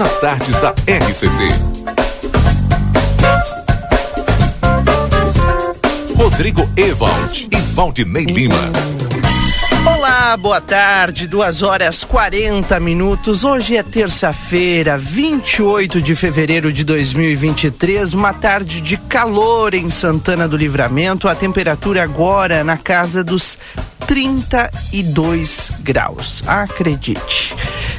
nas tardes da RCC. Rodrigo Ewald e Valdinei Lima. Olá, boa tarde, 2 horas 40 minutos. Hoje é terça-feira, 28 de fevereiro de 2023, uma tarde de calor em Santana do Livramento. A temperatura agora na casa dos 32 graus. Acredite.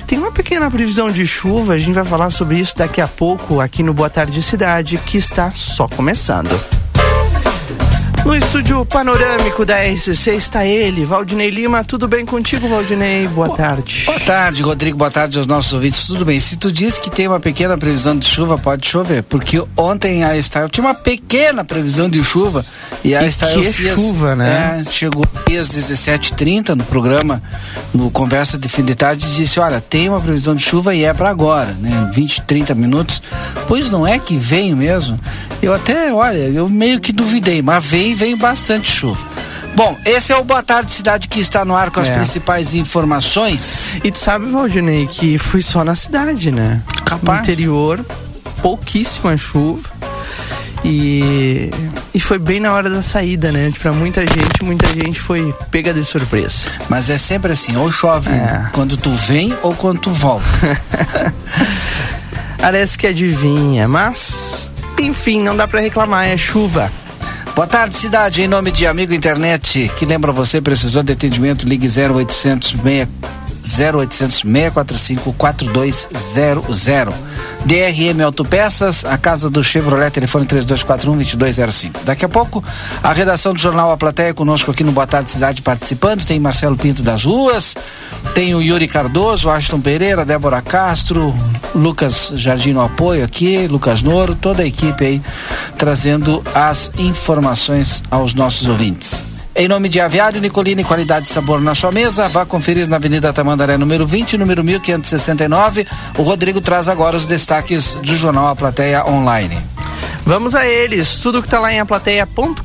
Tem uma pequena previsão de chuva, a gente vai falar sobre isso daqui a pouco aqui no Boa Tarde Cidade, que está só começando. No estúdio panorâmico da RCC está ele, Valdinei Lima. Tudo bem contigo, Valdinei? Boa, boa tarde. Boa tarde, Rodrigo. Boa tarde aos nossos ouvintes. Tudo bem? Se tu disse que tem uma pequena previsão de chuva, pode chover, porque ontem a Style tinha uma pequena previsão de chuva e a Style que chuva, né? É, chegou às 17h30 no programa, no Conversa de Fim de Tarde, e disse: Olha, tem uma previsão de chuva e é para agora, né? 20, 30 minutos. Pois não é que vem mesmo. Eu até, olha, eu meio que duvidei, mas veio vem bastante chuva. Bom, esse é o Boa Tarde Cidade que está no ar com as é. principais informações. E tu sabe, Valdinei, que foi só na cidade, né? Capaz. No interior, pouquíssima chuva. E, e foi bem na hora da saída, né? Para muita gente, muita gente foi pega de surpresa. Mas é sempre assim, ou chove é. quando tu vem ou quando tu volta. Parece que adivinha, mas enfim, não dá para reclamar, é chuva. Boa tarde, cidade. Em nome de Amigo Internet, que lembra você, precisou de atendimento, ligue 0800 0800 645 4200. DRM Autopeças, a casa do Chevrolet, telefone 3241 2205. Daqui a pouco, a redação do jornal A Plateia conosco aqui no Boa Tarde Cidade participando. Tem Marcelo Pinto das Ruas, tem o Yuri Cardoso, Ashton Pereira, Débora Castro, Lucas Jardim no apoio aqui, Lucas Noro, toda a equipe aí trazendo as informações aos nossos ouvintes. Em nome de Aviário Nicolini, qualidade e sabor na sua mesa, vá conferir na Avenida Tamandaré, número 20, número 1569. O Rodrigo traz agora os destaques do jornal A Plateia Online. Vamos a eles, tudo que está lá em aplateia.com.br.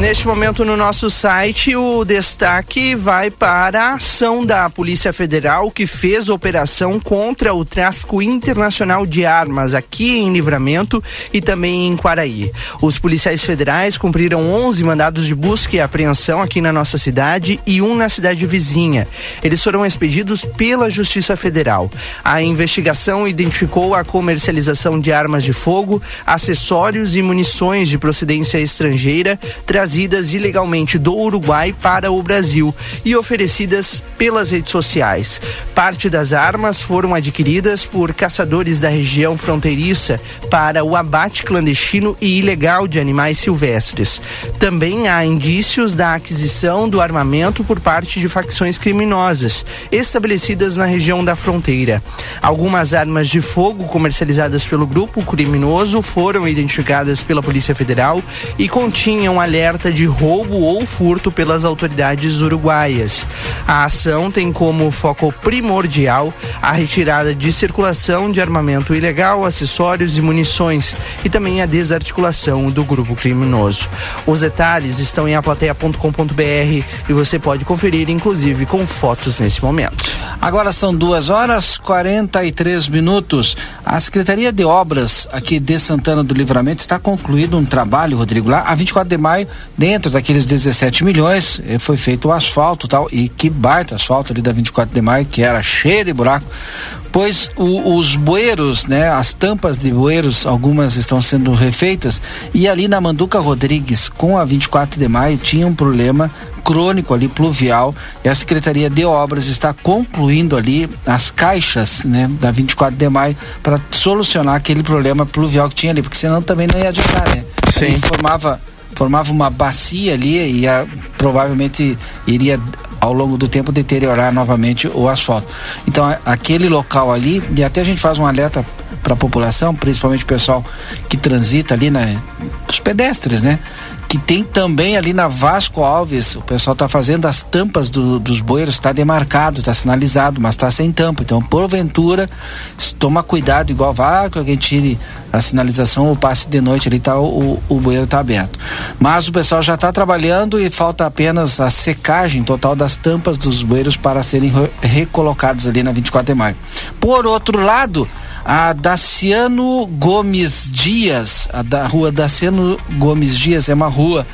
Neste momento no nosso site, o destaque vai para a ação da Polícia Federal que fez operação contra o tráfico internacional de armas aqui em Livramento e também em Quaraí. Os policiais federais cumpriram 11 mandados de busca e apreensão aqui na nossa cidade e um na cidade vizinha. Eles foram expedidos pela Justiça Federal. A investigação identificou a comercialização de armas de fogo, acessórios e munições de procedência estrangeira, trazidas ilegalmente do Uruguai para o Brasil e oferecidas pelas redes sociais. Parte das armas foram adquiridas por caçadores da região fronteiriça para o abate clandestino e ilegal de animais silvestres. Também há indícios da aquisição do armamento por parte de facções criminosas estabelecidas na região da fronteira. Algumas armas de fogo comercializadas pelo grupo criminoso foram identificadas pela Polícia Federal e continham alerta alerta de roubo ou furto pelas autoridades uruguaias. A ação tem como foco primordial a retirada de circulação de armamento ilegal, acessórios e munições e também a desarticulação do grupo criminoso. Os detalhes estão em aplateia.com.br e você pode conferir, inclusive, com fotos nesse momento. Agora são duas horas 43 minutos. A Secretaria de Obras aqui de Santana do Livramento está concluído um trabalho, Rodrigo, lá a 24 de maio dentro daqueles 17 milhões eh, foi feito o asfalto tal e que baita asfalto ali da 24 de maio que era cheio de buraco pois o, os bueiros, né, as tampas de bueiros, algumas estão sendo refeitas e ali na Manduca Rodrigues com a 24 de maio tinha um problema crônico ali pluvial e a Secretaria de Obras está concluindo ali as caixas, né, da 24 de maio para solucionar aquele problema pluvial que tinha ali, porque senão também não ia adiantar, né? Sim. formava formava uma bacia ali e provavelmente iria ao longo do tempo deteriorar novamente o asfalto. Então aquele local ali e até a gente faz um alerta para a população, principalmente o pessoal que transita ali, os pedestres, né, que tem também ali na Vasco Alves, o pessoal está fazendo as tampas do, dos bueiros, está demarcado, está sinalizado, mas está sem tampa. Então, porventura, toma cuidado, igual que alguém tire a sinalização ou passe de noite ali, tá, o, o bueiro está aberto. Mas o pessoal já está trabalhando e falta apenas a secagem total das tampas dos bueiros para serem recolocados ali na 24 de maio. Por outro lado, a Daciano Gomes Dias, a da rua Daciano Gomes Dias é uma rua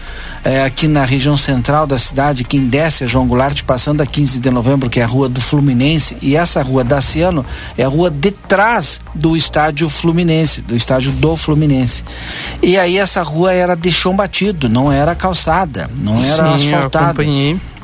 é, aqui na região central da cidade, quem desce é João Goulart, passando a 15 de novembro, que é a rua do Fluminense, e essa rua Daciano é a rua de trás do estádio Fluminense, do estádio do Fluminense. E aí essa rua era de chão batido, não era calçada, não era Sim, asfaltada.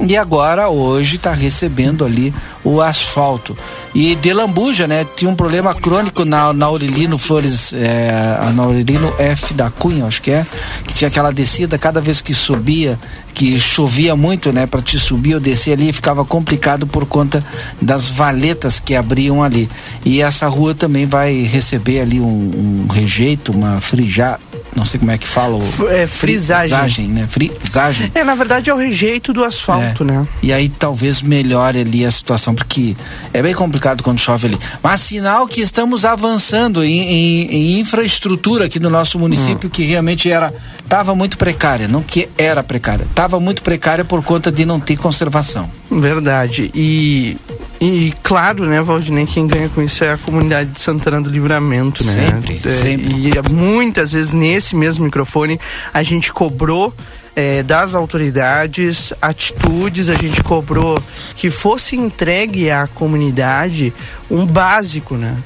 E agora, hoje, está recebendo ali o asfalto. E de Lambuja, né? Tinha um problema crônico na, na Aurelino Flores, é, na Aurelino F da Cunha, acho que é, que tinha aquela descida, cada vez que subia, que chovia muito, né? Para te subir ou descer ali, ficava complicado por conta das valetas que abriam ali. E essa rua também vai receber ali um, um rejeito, uma frijada não sei como é que fala. É, frisagem. frisagem. né? Frisagem. É, na verdade é o rejeito do asfalto, é. né? E aí talvez melhore ali a situação, porque é bem complicado quando chove ali. Mas sinal que estamos avançando em, em, em infraestrutura aqui no nosso município, hum. que realmente era, estava muito precária, não que era precária, estava muito precária por conta de não ter conservação. Verdade. E e claro, né, Valdinei, quem ganha com isso é a comunidade de Santana do Livramento, né? Sempre, é, sempre. E muitas vezes nesse mesmo microfone a gente cobrou é, das autoridades atitudes, a gente cobrou que fosse entregue à comunidade um básico, né?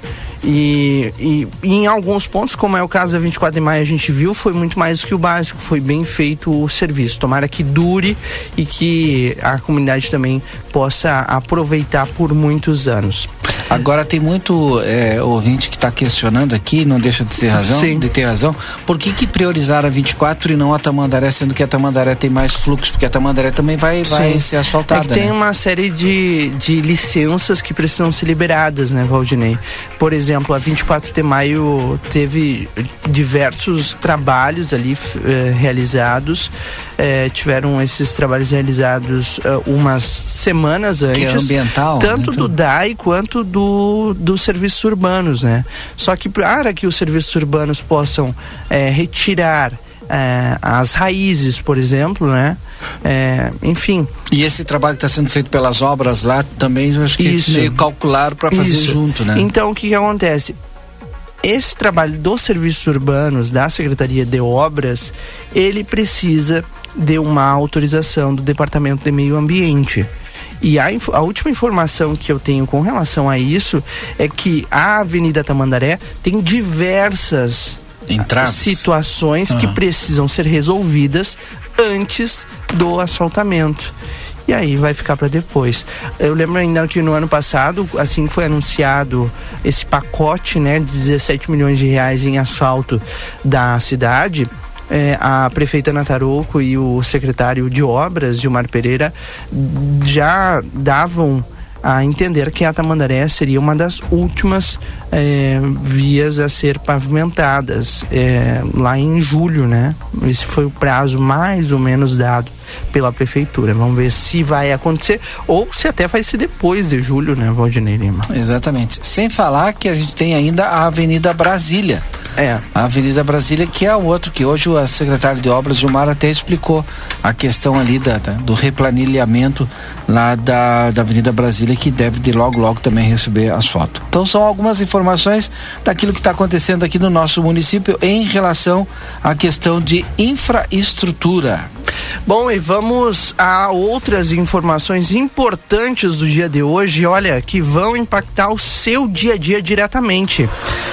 E, e, e, em alguns pontos, como é o caso da 24 de maio, a gente viu, foi muito mais do que o básico, foi bem feito o serviço. Tomara que dure e que a comunidade também possa aproveitar por muitos anos. Agora tem muito é, ouvinte que está questionando aqui, não deixa de ser razão, Sim. de ter razão. Por que, que priorizar a 24 e não a Tamandaré, sendo que a Tamandaré tem mais fluxo? Porque a Tamandaré também vai, vai ser asfaltada. É que tem né? uma série de, de licenças que precisam ser liberadas, né, Valdinei? Por exemplo, a 24 de maio teve diversos trabalhos ali eh, realizados. Eh, tiveram esses trabalhos realizados eh, umas semanas antes. Que é ambiental. Tanto né? do DAI quanto do do, dos serviços urbanos, né? Só que para que os serviços urbanos possam é, retirar é, as raízes, por exemplo, né? É, enfim. E esse trabalho está sendo feito pelas obras lá também, eu acho que Isso. é meio calcular para fazer Isso. junto, né? Então, o que, que acontece? Esse trabalho dos serviços urbanos, da Secretaria de Obras, ele precisa de uma autorização do Departamento de Meio Ambiente. E a, a última informação que eu tenho com relação a isso é que a Avenida Tamandaré tem diversas situações que ah. precisam ser resolvidas antes do asfaltamento e aí vai ficar para depois. Eu lembro ainda que no ano passado, assim foi anunciado esse pacote, né, de 17 milhões de reais em asfalto da cidade, é, a prefeita Nataroco e o secretário de obras, Gilmar Pereira, já davam a entender que a Tamandaré seria uma das últimas é, vias a ser pavimentadas é, lá em julho, né? Esse foi o prazo mais ou menos dado pela prefeitura. Vamos ver se vai acontecer ou se até vai ser depois de julho, né, Valdinei Lima? Exatamente. Sem falar que a gente tem ainda a Avenida Brasília. É. A Avenida Brasília, que é o outro que hoje o secretário de Obras, Gilmar, até explicou a questão ali da, da, do replanilhamento lá da, da Avenida Brasília, que deve de logo, logo também receber asfalto. Então são algumas informações daquilo que está acontecendo aqui no nosso município em relação à questão de infraestrutura. Bom, e vamos a outras informações importantes do dia de hoje, olha, que vão impactar o seu dia a dia diretamente.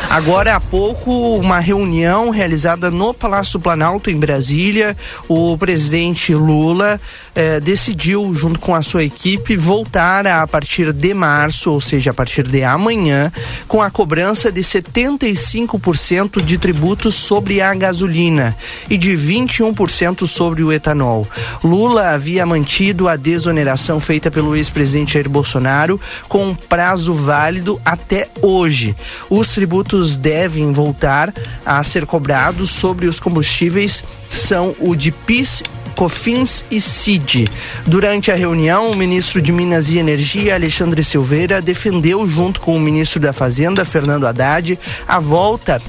Agora há pouco, uma reunião realizada no Palácio do Planalto, em Brasília, o presidente Lula eh, decidiu, junto com a sua equipe, voltar a, a partir de março, ou seja, a partir de amanhã, com a cobrança de 75% de tributos sobre a gasolina e de 21% sobre o etanol. etanol. Lula havia mantido a desoneração feita pelo ex-presidente Jair Bolsonaro com um prazo válido até hoje. Os tributos devem voltar a ser cobrados sobre os combustíveis são o de PIS COFINS e CID. Durante a reunião, o ministro de Minas e Energia, Alexandre Silveira, defendeu, junto com o ministro da Fazenda, Fernando Haddad, a volta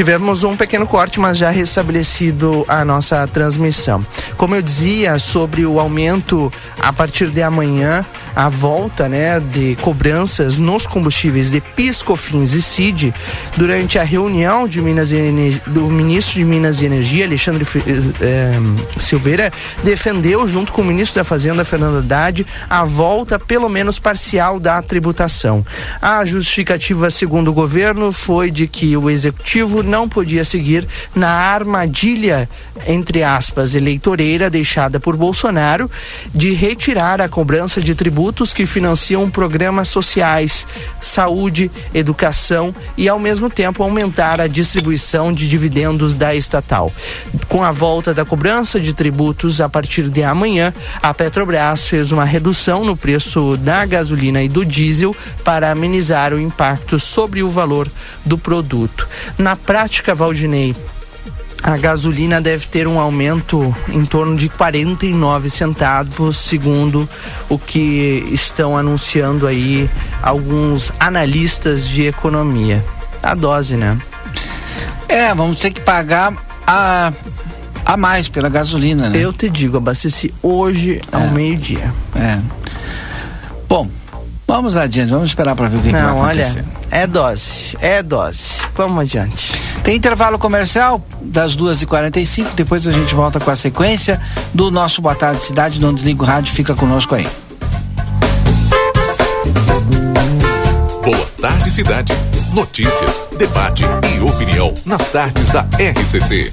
Tivemos um pequeno corte, mas já restabelecido a nossa transmissão. Como eu dizia sobre o aumento a partir de amanhã a volta né, de cobranças nos combustíveis de PIS, COFINS e CID durante a reunião de Minas e, do ministro de Minas e Energia, Alexandre eh, Silveira, defendeu, junto com o ministro da Fazenda, Fernando Haddad, a volta, pelo menos parcial, da tributação. A justificativa, segundo o governo, foi de que o executivo não podia seguir na armadilha, entre aspas, eleitoreira deixada por Bolsonaro de retirar a cobrança de tributos que financiam programas sociais, saúde, educação e, ao mesmo tempo, aumentar a distribuição de dividendos da estatal. Com a volta da cobrança de tributos a partir de amanhã, a Petrobras fez uma redução no preço da gasolina e do diesel para amenizar o impacto sobre o valor do produto. Na prática, Valdinei, a gasolina deve ter um aumento em torno de 49 centavos, segundo o que estão anunciando aí alguns analistas de economia. A dose, né? É, vamos ter que pagar a, a mais pela gasolina, né? Eu te digo, abasteci hoje ao é. meio-dia. É. Bom, vamos adiante, vamos esperar para ver o que, Não, que vai acontecer. Olha, é dose, é dose. Vamos adiante. Tem intervalo comercial das 2h45, depois a gente volta com a sequência do nosso Boa Tarde Cidade. Não desliga o rádio, fica conosco aí. Boa Tarde Cidade. Notícias, debate e opinião nas tardes da RCC.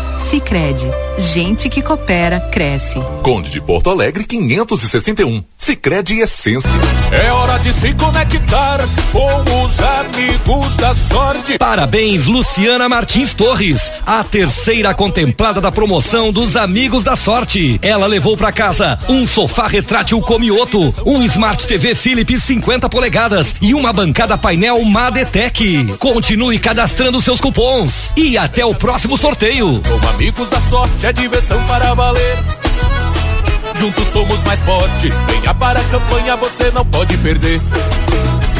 Sicredi, gente que coopera cresce. Conde de Porto Alegre 561. Sicredi Essência. É hora de se conectar com os amigos da sorte. Parabéns, Luciana Martins Torres, a terceira contemplada da promoção dos Amigos da Sorte. Ela levou para casa um sofá retrátil Comioto, um Smart TV Philips 50 polegadas e uma bancada painel Madetec. Continue cadastrando seus cupons e até o próximo sorteio. Amigos da sorte é diversão para valer. Juntos somos mais fortes. Venha para a campanha, você não pode perder.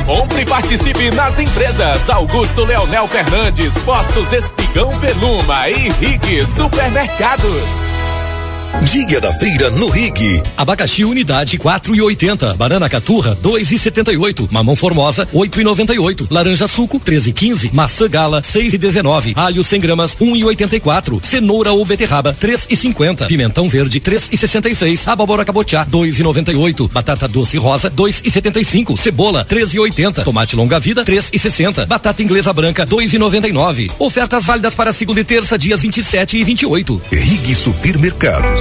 Compre e participe nas empresas Augusto Leonel Fernandes, Postos Espigão Veluma e Rig Supermercados. Dia da feira no Rig. Abacaxi unidade 4 e 80. Banana caturra 2 e 78. Mamão formosa 8 e 98. Laranja suco 13 e 15. Maçã gala 6 e 19. Alho 100 gramas 1 e 84. Cenoura ou beterraba 3 e 50. Pimentão verde 3 e 66. Abóbora cabotiá 2 e 98. Batata doce rosa 2 e 75. Cebola 3 e 80. Tomate longa vida 3 e 60. Batata inglesa branca 2 e 99. Ofertas válidas para segunda e terça dias 27 e 28. Rig Supermercados.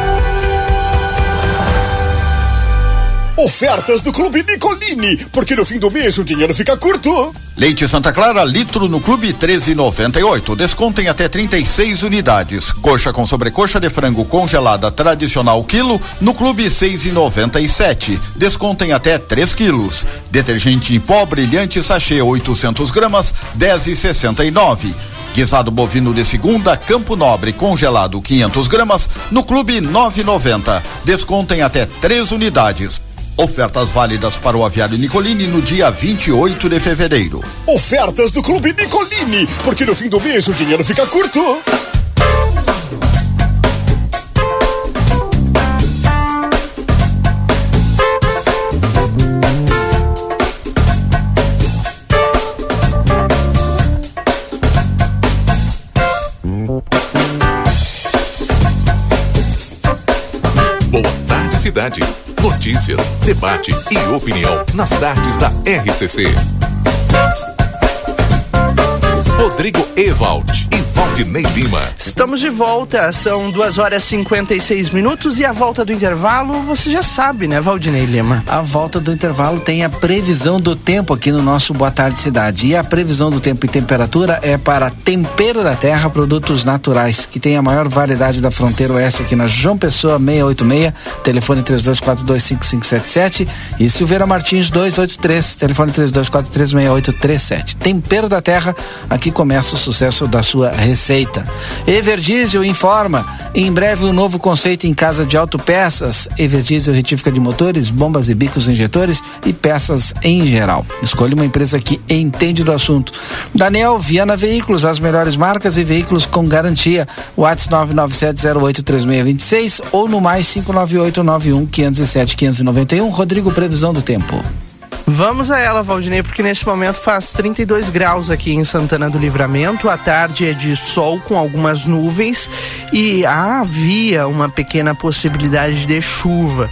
Ofertas do Clube Nicolini, porque no fim do mês o dinheiro fica curto. Leite Santa Clara, litro no Clube 13,98. Descontem até 36 unidades. Coxa com sobrecoxa de frango congelada tradicional quilo no Clube 6,97. Descontem até 3 quilos. Detergente em pó brilhante sachê 800 gramas 10,69. Guisado bovino de segunda, Campo Nobre, congelado 500 gramas, no Clube 9,90. Descontem até três unidades. Ofertas válidas para o aviário Nicolini no dia 28 de fevereiro. Ofertas do Clube Nicolini, porque no fim do mês o dinheiro fica curto. Boa tarde, cidade. Notícias, debate e opinião nas tardes da RCC. Rodrigo Ewald e Valdinei Lima. Estamos de volta, são 2 horas e 56 minutos e a volta do intervalo, você já sabe, né, Valdinei Lima? A volta do intervalo tem a previsão do tempo aqui no nosso Boa Tarde Cidade. E a previsão do tempo e temperatura é para Tempero da Terra Produtos Naturais, que tem a maior variedade da fronteira oeste aqui na João Pessoa 686, telefone 32425577 e Silveira Martins 283, telefone 32436837. Tempero da Terra, aqui começa o sucesso da sua receita. Everdiesel informa, em breve um novo conceito em casa de autopeças. Everdiesel retífica de motores, bombas e bicos injetores e peças em geral. Escolha uma empresa que entende do assunto. Daniel Viana Veículos, as melhores marcas e veículos com garantia. WhatsApp 997083626 ou no mais 59891 507 591. Rodrigo, previsão do tempo. Vamos a ela, Valdinei, porque neste momento faz 32 graus aqui em Santana do Livramento. A tarde é de sol com algumas nuvens e havia uma pequena possibilidade de chuva.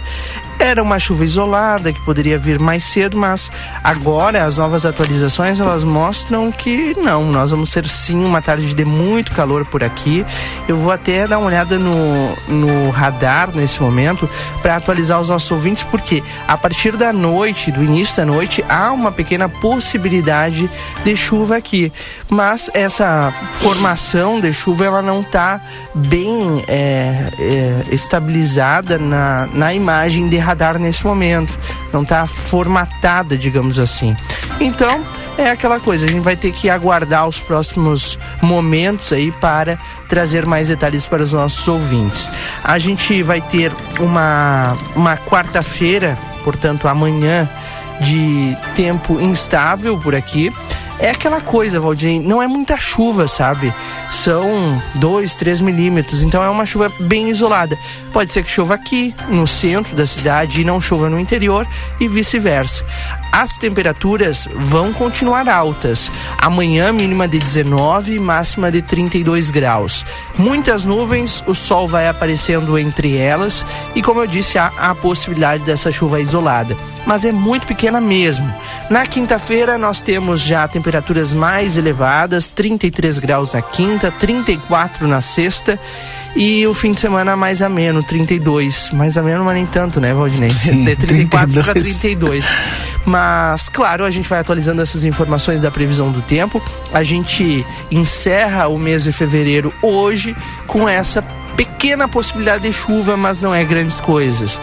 Era uma chuva isolada que poderia vir mais cedo, mas agora as novas atualizações elas mostram que não, nós vamos ter sim uma tarde de muito calor por aqui. Eu vou até dar uma olhada no, no radar nesse momento para atualizar os nossos ouvintes, porque a partir da noite, do início da noite, há uma pequena possibilidade de chuva aqui. Mas essa formação de chuva ela não está bem é, é, estabilizada na, na imagem de radar nesse momento. Não está formatada, digamos assim. Então, é aquela coisa, a gente vai ter que aguardar os próximos momentos aí para trazer mais detalhes para os nossos ouvintes. A gente vai ter uma, uma quarta-feira, portanto amanhã, de tempo instável por aqui. É aquela coisa, Valdir, não é muita chuva, sabe? São 2, 3 milímetros, então é uma chuva bem isolada. Pode ser que chova aqui, no centro da cidade, e não chova no interior, e vice-versa. As temperaturas vão continuar altas. Amanhã, mínima de 19 e máxima de 32 graus. Muitas nuvens, o sol vai aparecendo entre elas, e como eu disse, há a possibilidade dessa chuva isolada. Mas é muito pequena mesmo. Na quinta-feira, nós temos já temperaturas mais elevadas: 33 graus na quinta, 34 na sexta. E o fim de semana mais ameno, 32. Mais ameno, mas nem tanto, né, Valdinei? Sim, de 34 para 32. 32. Mas, claro, a gente vai atualizando essas informações da previsão do tempo. A gente encerra o mês de fevereiro hoje com essa pequena possibilidade de chuva, mas não é grandes coisas.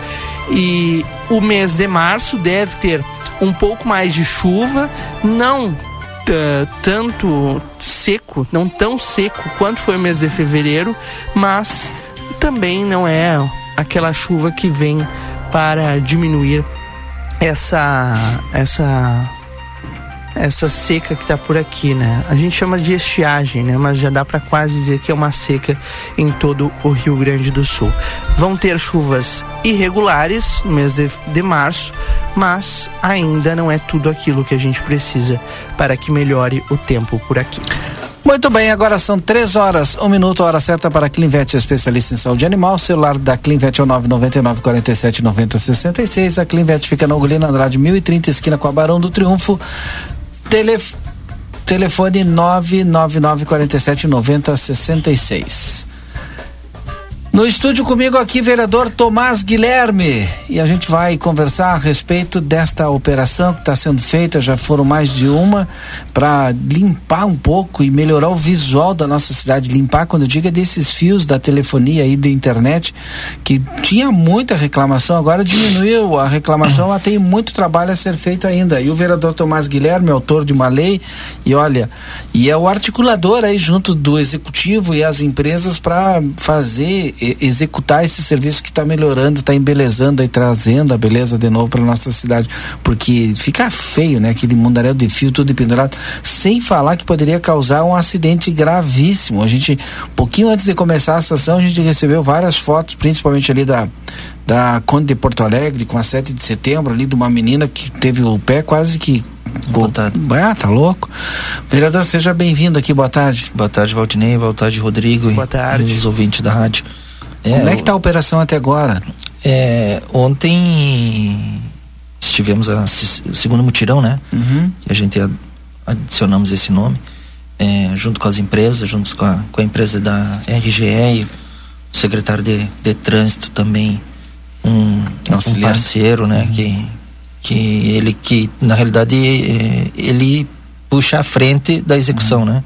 E o mês de março deve ter um pouco mais de chuva, não tanto seco, não tão seco quanto foi o mês de fevereiro, mas também não é aquela chuva que vem para diminuir essa essa essa seca que está por aqui, né? A gente chama de estiagem, né? Mas já dá para quase dizer que é uma seca em todo o Rio Grande do Sul. Vão ter chuvas irregulares no mês de, de março, mas ainda não é tudo aquilo que a gente precisa para que melhore o tempo por aqui. Muito bem, agora são três horas, um minuto, hora certa para a Clinvet, especialista em saúde animal. Celular da Clinvet é o 999 47 90 66. A Clinvet fica na Ugolina Andrade 1030, esquina com a Barão do Triunfo. Telef... Telefone 999 47 90 66. No estúdio comigo aqui, vereador Tomás Guilherme. E a gente vai conversar a respeito desta operação que está sendo feita, já foram mais de uma, para limpar um pouco e melhorar o visual da nossa cidade. Limpar, quando eu digo, é desses fios da telefonia e da internet, que tinha muita reclamação, agora diminuiu a reclamação, mas tem muito trabalho a ser feito ainda. E o vereador Tomás Guilherme, autor de uma lei, e olha, e é o articulador aí junto do executivo e as empresas para fazer executar esse serviço que está melhorando, está embelezando e trazendo a beleza de novo para nossa cidade, porque fica feio, né? Aquele mundaréu de fio tudo pendurado, sem falar que poderia causar um acidente gravíssimo. A gente, um pouquinho antes de começar a sessão, a gente recebeu várias fotos, principalmente ali da da Conde de Porto Alegre, com a 7 de setembro, ali de uma menina que teve o pé quase que Boa tarde. Ah, tá louco. Vereador, seja bem-vindo aqui, boa tarde. Boa tarde, Valdinei, boa tarde, Rodrigo. Boa tarde. E os ouvintes da rádio. É, Como é que está a operação até agora? É, ontem estivemos a segundo mutirão, né? Uhum. Que a gente adicionamos esse nome, é, junto com as empresas, junto com a, com a empresa da RGE o secretário de, de trânsito também, um, um parceiro, né? Uhum. Que, que ele que na realidade é, ele puxa a frente da execução, uhum. né?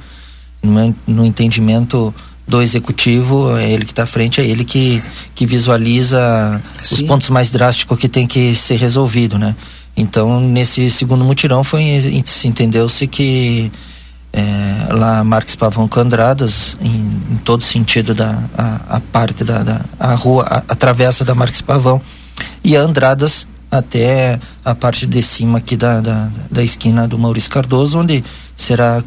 No, no entendimento do executivo, é ele que está à frente, é ele que, que visualiza Sim. os pontos mais drásticos que tem que ser resolvido, né? Então, nesse segundo mutirão foi se entendeu-se que é, lá Marques Pavão com Andradas, em, em, todo sentido da a, a parte da, da a rua, a, a travessa da Marques Pavão e a Andradas até a parte de cima aqui da, da, da esquina do Maurício Cardoso, onde será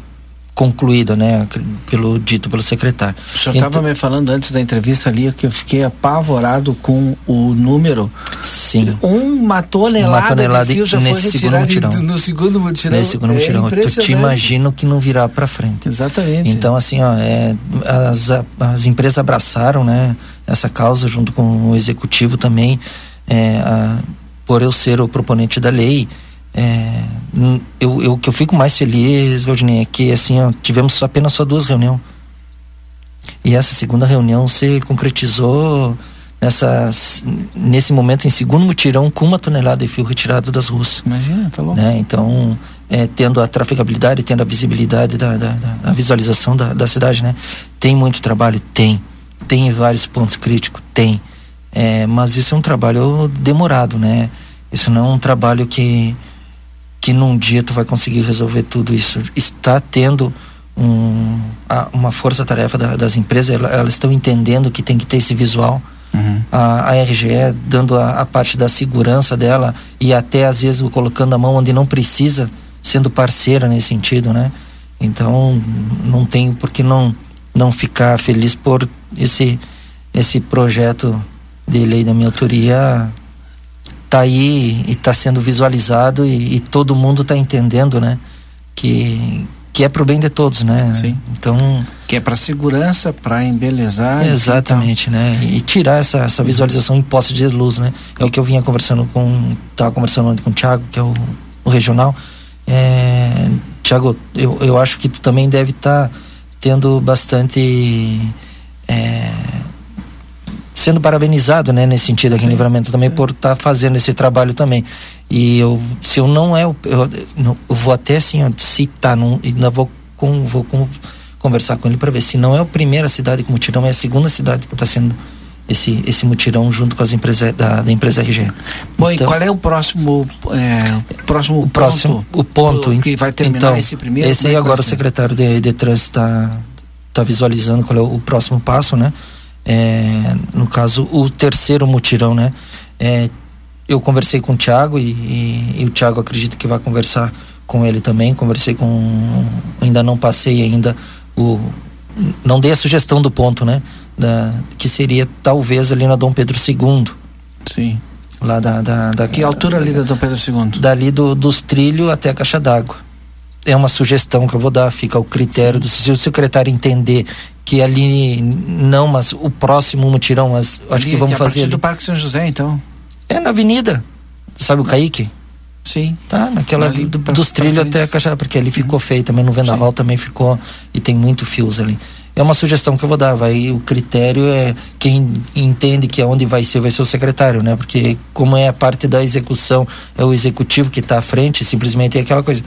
concluída, né, pelo dito pelo secretário. O senhor estava então, me falando antes da entrevista ali que eu fiquei apavorado com o número. Sim. Uma tonelada, uma tonelada de fio já nesse foi segundo mutirão. no segundo mutirão. Nesse segundo mutirão. É tu te imagina que não virá para frente. Exatamente. Então assim, ó, é, as, as empresas abraçaram, né, essa causa junto com o executivo também, é, a, por eu ser o proponente da lei. É, eu, eu que eu fico mais feliz, Valdinei, é que assim, ó, tivemos apenas só duas reuniões. E essa segunda reunião se concretizou nessa, nesse momento em segundo mutirão com uma tonelada de fio retirado das ruas. Imagina, tá louco. Né? Então, é, tendo a trafegabilidade, tendo a visibilidade da, da, da visualização da, da cidade, né? Tem muito trabalho? Tem. Tem vários pontos críticos? Tem. É, mas isso é um trabalho demorado, né? Isso não é um trabalho que que num dia tu vai conseguir resolver tudo isso. Está tendo um, uma força-tarefa da, das empresas, elas, elas estão entendendo que tem que ter esse visual. Uhum. A, a, RGE dando a, a, parte da segurança dela e até às vezes colocando a mão onde não precisa, sendo parceira nesse sentido, né? Então não tem por que não, não ficar feliz por esse, esse projeto de lei da minha autoria tá aí e está sendo visualizado e, e, todo mundo está entendendo, né? Que que é pro bem de todos, né? Sim. Então que é para segurança, para embelezar. Exatamente, né? E tirar essa, essa visualização imposta de luz, né? É o que eu vinha conversando com tava conversando ontem com o Thiago, que é o, o regional. É, Thiago, eu, eu acho que tu também deve estar tá tendo bastante é, sendo parabenizado, né, nesse sentido aqui Sim. em Livramento também por estar tá fazendo esse trabalho também. E eu, se eu não é, eu, eu, eu vou até assim, citar, não, ainda vou, com, vou com, conversar com ele para ver se não é a primeira cidade que Mutirão, é a segunda cidade que está sendo esse, esse mutirão junto com as empresas da, da empresa RG. Bom, então, e qual é o próximo, é, próximo o próximo ponto, o ponto que vai terminar então, esse primeiro? Esse aí é agora o secretário de, de trânsito está tá visualizando qual é o, o próximo passo, né? É, no caso, o terceiro mutirão, né? É, eu conversei com o Thiago e, e, e o Thiago acredita que vai conversar com ele também. Conversei com. Ainda não passei ainda o. Não dei a sugestão do ponto, né? da, que seria talvez ali na Dom Pedro II. Sim. Lá da, da, da que altura ali da Dom Pedro II? Dali do, dos trilhos até a caixa d'água. É uma sugestão que eu vou dar, fica ao critério do se o secretário entender que ali não, mas o próximo mutirão, mas ali, acho que vamos que fazer. Ali. do Parque São José, então? É na avenida. Sabe o Caíque? Sim. Tá, naquela ali do, dos trilhos até a caixa, porque ali ficou feio também no Vendaval Sim. também ficou e tem muito fios ali é uma sugestão que eu vou dar. Vai, o critério é quem entende que aonde vai ser, vai ser o secretário, né? Porque como é a parte da execução, é o executivo que está à frente, simplesmente é aquela coisa.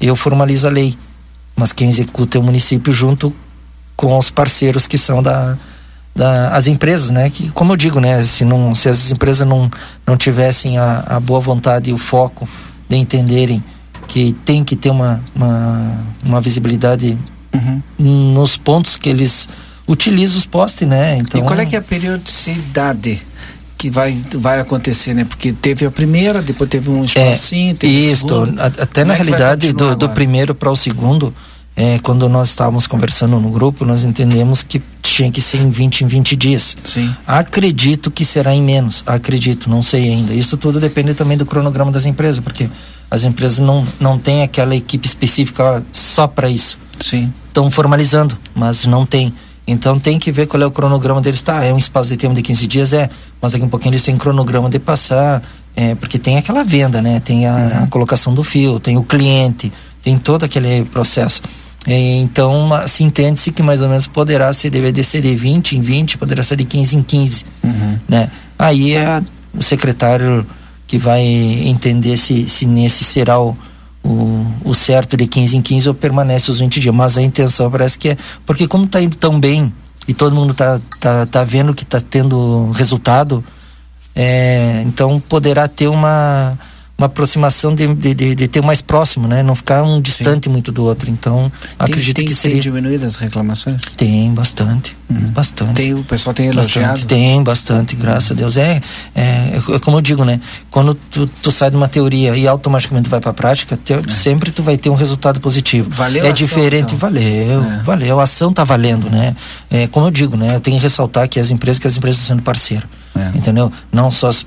Eu formalizo a lei, mas quem executa é o município junto com os parceiros que são da, da as empresas, né? Que como eu digo, né? Se não, se as empresas não não tivessem a, a boa vontade e o foco de entenderem que tem que ter uma, uma, uma visibilidade uhum. nos pontos que eles utilizam os postes, né? Então, e qual é que é a periodicidade? que vai, vai acontecer, né? Porque teve a primeira, depois teve um espacinho, é, teve isso, até na é realidade do, do primeiro para o segundo, é, quando nós estávamos conversando no grupo, nós entendemos que tinha que ser em 20 em 20 dias. Sim. Acredito que será em menos, acredito, não sei ainda. Isso tudo depende também do cronograma das empresas, porque as empresas não, não têm aquela equipe específica só para isso. Sim estão formalizando, mas não tem. Então tem que ver qual é o cronograma deles. Tá, é um espaço de tempo de 15 dias, é, mas daqui a um pouquinho eles têm cronograma de passar, é, porque tem aquela venda, né? Tem a, uhum. a colocação do fio, tem o cliente, tem todo aquele processo. É, então se entende-se que mais ou menos poderá ser, deve ser de 20 em 20, poderá ser de 15 em 15. Uhum. Né? Aí é o secretário que vai entender se, se nesse será o o, o certo de 15 em 15 ou permanece os 20 dias. Mas a intenção parece que é. Porque como está indo tão bem e todo mundo está tá, tá vendo que está tendo resultado, é, então poderá ter uma uma aproximação de, de, de, de, ter mais próximo, né? Não ficar um distante Sim. muito do outro. Então, tem, acredito tem, que seria... Tem diminuído as reclamações? Tem, bastante. Uhum. Bastante. Tem, o pessoal tem elogiado? Bastante, tem, bastante, graças a Deus. É, é, é, como eu digo, né? Quando tu, tu sai de uma teoria e automaticamente vai para a prática, te, é. sempre tu vai ter um resultado positivo. Valeu É diferente, então. valeu, é. valeu. A ação tá valendo, né? É, como eu digo, né? Eu tenho que ressaltar que as empresas, que as empresas estão sendo parceiro. É. Entendeu? Não só as,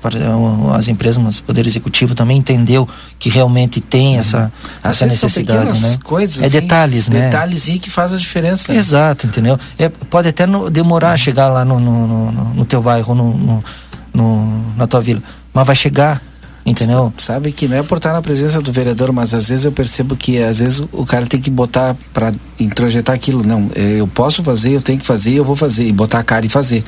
as, empresas, mas o Poder Executivo também entendeu que realmente tem uhum. essa, essa necessidade, né? Coisas, é detalhes, né? Detalhes e que faz a diferença. Exato, entendeu? É, pode até no, demorar uhum. a chegar lá no, no, no, no teu bairro, no, no, na tua vila, mas vai chegar entendeu? Sabe que não é por estar na presença do vereador, mas às vezes eu percebo que às vezes o cara tem que botar para introjetar aquilo. Não, é, eu posso fazer, eu tenho que fazer, eu vou fazer, e botar a cara e fazer.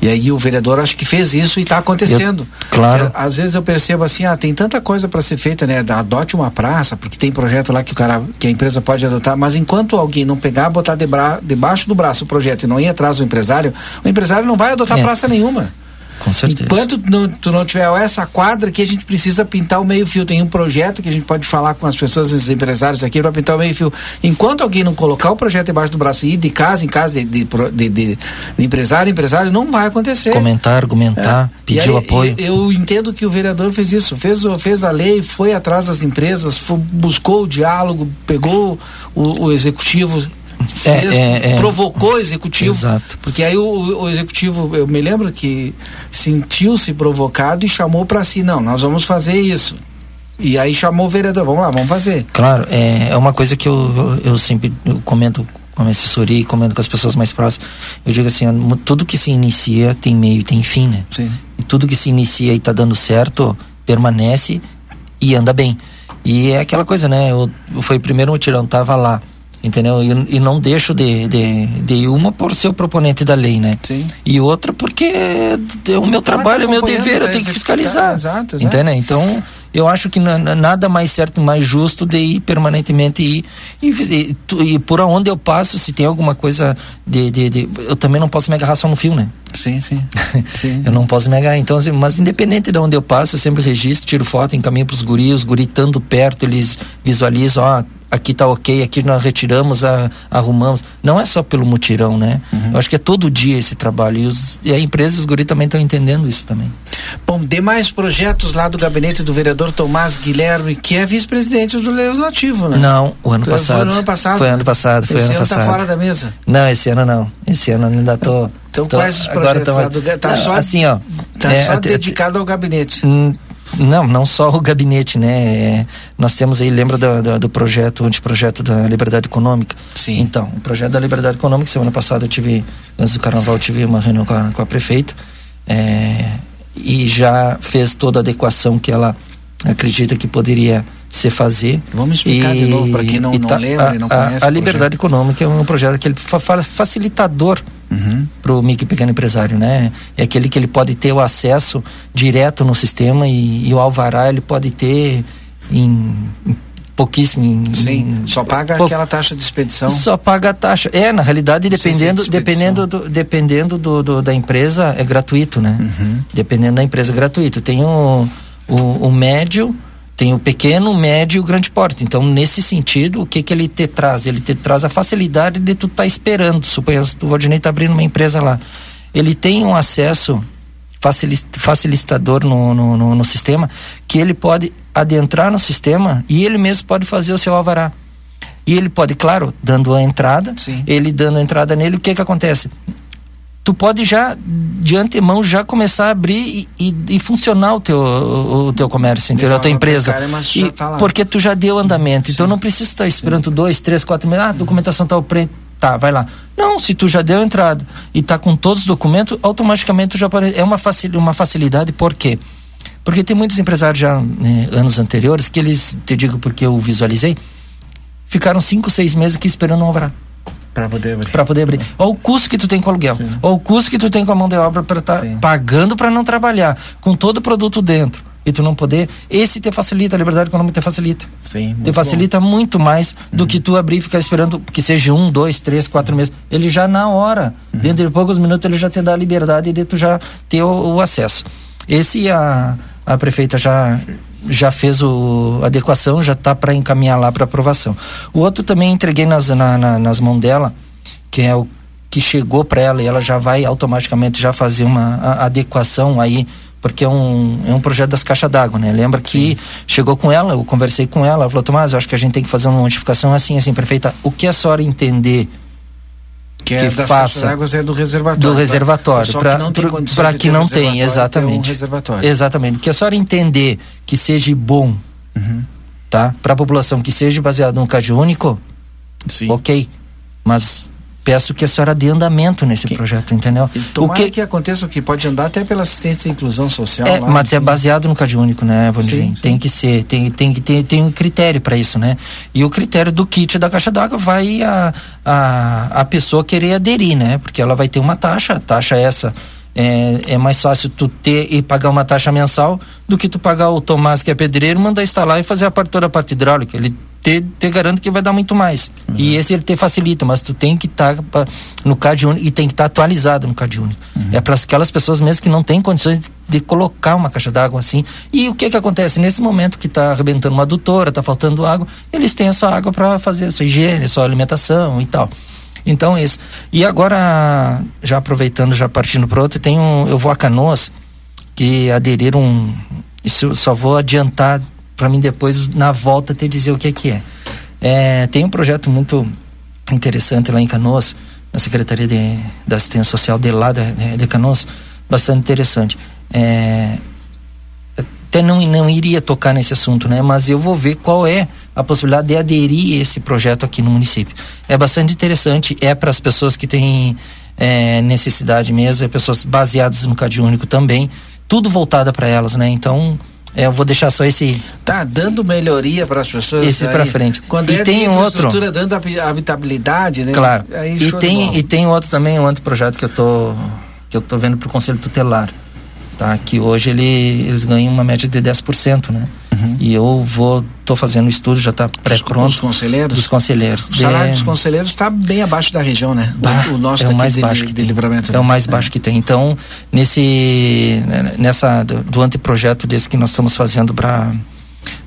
E aí o vereador acho que fez isso e está acontecendo. Eu, claro. às vezes eu percebo assim, ah, tem tanta coisa para ser feita, né? Adote uma praça, porque tem projeto lá que o cara, que a empresa pode adotar, mas enquanto alguém não pegar, botar debaixo do braço o projeto e não ir atrás do empresário, o empresário não vai adotar é. praça nenhuma. Com certeza. Enquanto não, tu não tiver essa quadra que a gente precisa pintar o meio-fio. Tem um projeto que a gente pode falar com as pessoas, os empresários aqui, para pintar o meio-fio. Enquanto alguém não colocar o projeto debaixo do braço e ir de casa em casa de, de, de, de, empresário empresário, não vai acontecer. Comentar, argumentar, é. pedir o apoio. Eu, eu, entendo que o vereador fez isso. Fez, fez a lei, foi atrás das empresas, foi, buscou o diálogo, pegou o, o executivo é, é, é, provocou o executivo. Exato. Porque aí o, o executivo, eu me lembro que sentiu-se provocado e chamou para si, não, nós vamos fazer isso. E aí chamou o vereador, vamos lá, vamos fazer. Claro, é, é uma coisa que eu, eu, eu sempre eu comento com a assessoria e comento com as pessoas mais próximas. Eu digo assim, tudo que se inicia tem meio e tem fim, né? Sim. E tudo que se inicia e está dando certo, permanece e anda bem. E é aquela coisa, né? Eu, foi o primeiro mutirão, tava lá entendeu? E, e, não deixo de, de, de uma por ser o proponente da lei, né? Sim. E outra porque é o meu trabalho, é o meu dever, eu tenho que fiscalizar. Exato, exato. Então, eu acho que nada mais certo, mais justo de ir permanentemente ir, e, e, e, por onde eu passo, se tem alguma coisa de, de, de, eu também não posso me agarrar só no fio, né? Sim, sim. sim eu não posso me agarrar. Então, assim, mas independente de onde eu passo, eu sempre registro, tiro foto, encaminho para os guris, os guris estando perto, eles visualizam, ó, aqui tá ok, aqui nós retiramos, a, arrumamos. Não é só pelo mutirão, né? Uhum. Eu acho que é todo dia esse trabalho. E, os, e a empresa e os guri também estão entendendo isso também. Bom, demais projetos lá do gabinete do vereador Tomás Guilherme, que é vice-presidente do Legislativo, né? Não, o ano passado. Foi ano passado? Foi ano passado, foi esse ano, ano passado. tá fora da mesa? Não, esse ano não. Esse ano ainda tô. Então tô, quais os projetos agora lá do Tá só, assim, ó. Tá é, só dedicado ao gabinete. Hum, não, não só o gabinete, né? É, nós temos aí, lembra do, do, do projeto, o anteprojeto da liberdade econômica? Sim. Então, o projeto da liberdade econômica, semana passada eu tive, antes do carnaval, eu tive uma reunião com a, com a prefeita é, e já fez toda a adequação que ela acredita que poderia se fazer. Vamos explicar e, de novo para quem não, não tá, lembra e não conhece. A, a liberdade econômica é um projeto aquele facilitador uhum. para o micro e pequeno empresário, né? É aquele que ele pode ter o acesso direto no sistema e, e o alvará ele pode ter em, em pouquíssimo. Em, Sim, só paga pou, aquela taxa de expedição. Só paga a taxa. É, na realidade, dependendo, de dependendo, do, dependendo do, do, da empresa, é gratuito, né? Uhum. Dependendo da empresa, é gratuito. Tem o, o, o médio tem o pequeno, o médio e o grande porte. Então, nesse sentido, o que que ele te traz? Ele te traz a facilidade de tu estar tá esperando. Suponha que o Valdinei está abrindo uma empresa lá. Ele tem um acesso facilitador no, no, no, no, sistema que ele pode adentrar no sistema e ele mesmo pode fazer o seu alvará. E ele pode, claro, dando a entrada, Sim. ele dando a entrada nele, o que que acontece? Tu pode já de antemão já começar a abrir e, e, e funcionar o teu, o, o teu comércio, entendeu? A tua empresa. E, tá porque tu já deu andamento. Sim. Então não precisa estar esperando dois, três, quatro meses. Ah, a documentação tá preta. Tá, vai lá. Não, se tu já deu entrada e tá com todos os documentos, automaticamente tu já pode. É uma, facil, uma facilidade, por quê? Porque tem muitos empresários já, né, anos anteriores, que eles, te digo porque eu visualizei, ficaram cinco, seis meses aqui esperando um alvará. Para poder abrir. Para poder abrir. Ou o custo que tu tem com o aluguel. Sim. Ou o custo que tu tem com a mão de obra para estar tá pagando para não trabalhar. Com todo o produto dentro. E tu não poder. Esse te facilita, a liberdade econômica te facilita. Sim. Te facilita bom. muito mais do uhum. que tu abrir e ficar esperando que seja um, dois, três, quatro meses. Ele já na hora, uhum. dentro de poucos minutos, ele já te dá a liberdade de tu já ter o, o acesso. Esse a, a prefeita já já fez o adequação, já está para encaminhar lá para aprovação. O outro também entreguei nas, na, na, nas mãos dela, que é o que chegou para ela e ela já vai automaticamente já fazer uma a, adequação aí porque é um, é um projeto das caixas d'água, né? Lembra que Sim. chegou com ela, eu conversei com ela, ela falou, Tomás, eu acho que a gente tem que fazer uma modificação assim, assim, prefeita, o que a senhora entender que, é das faça águas é do reservatório. Do reservatório. Para que não tem que não tem, exatamente. Um. Exatamente. Que a senhora entender que seja bom, uhum. tá? Para a população que seja baseado num CAD único, Sim. ok. Mas peço que a senhora dê andamento nesse que, projeto, entendeu? o que que aconteça o que pode andar até pela assistência e inclusão social. É, lá, mas é baseado no CAD único, né, Sim, Tem que ser, tem, tem ter tem um critério para isso, né? E o critério do kit da caixa d'água vai a, a, a pessoa querer aderir, né? Porque ela vai ter uma taxa, taxa essa é, é, mais fácil tu ter e pagar uma taxa mensal do que tu pagar o Tomás, que é pedreiro, mandar instalar e fazer a parte, toda a parte hidráulica. Ele te, te garanto que vai dar muito mais. Uhum. E esse ele te facilita, mas tu tem que estar tá no CAD único e tem que estar tá atualizado no CAD único. Uhum. É para aquelas pessoas mesmo que não têm condições de, de colocar uma caixa d'água assim. E o que que acontece? Nesse momento que está arrebentando uma adutora, está faltando água, eles têm essa água para fazer a sua higiene, a sua alimentação e tal. Então isso. E agora, já aproveitando, já partindo para outro, tem um, eu vou a Canoas, que aderiram, isso só vou adiantar para mim depois na volta te dizer o que é que é. é. Tem um projeto muito interessante lá em Canoas, na Secretaria de, da Assistência Social de lá de, de Canoas, bastante interessante. É, até não, não iria tocar nesse assunto, né? Mas eu vou ver qual é a possibilidade de aderir esse projeto aqui no município. É bastante interessante, é para as pessoas que têm é, necessidade mesmo, é pessoas baseadas no Cade Único também, tudo voltada para elas, né? Então, é, eu vou deixar só esse. Tá dando melhoria para as pessoas. Esse para frente. Quando e é tem um outro. dando habitabilidade, né? Claro. e tem e tem outro também um outro projeto que eu tô que eu tô vendo para o conselho tutelar, tá? Que hoje ele, eles ganham uma média de 10%, né? Uhum. E eu vou, tô fazendo o estudo, já está pré-pronto. Dos conselheiros? Dos conselheiros. O salário dos conselheiros está bem abaixo da região, né? Bah, o, nosso é o mais de, baixo que de, livramento. É né? o mais é. baixo que tem. Então, nesse, nessa, do, do anteprojeto desse que nós estamos fazendo para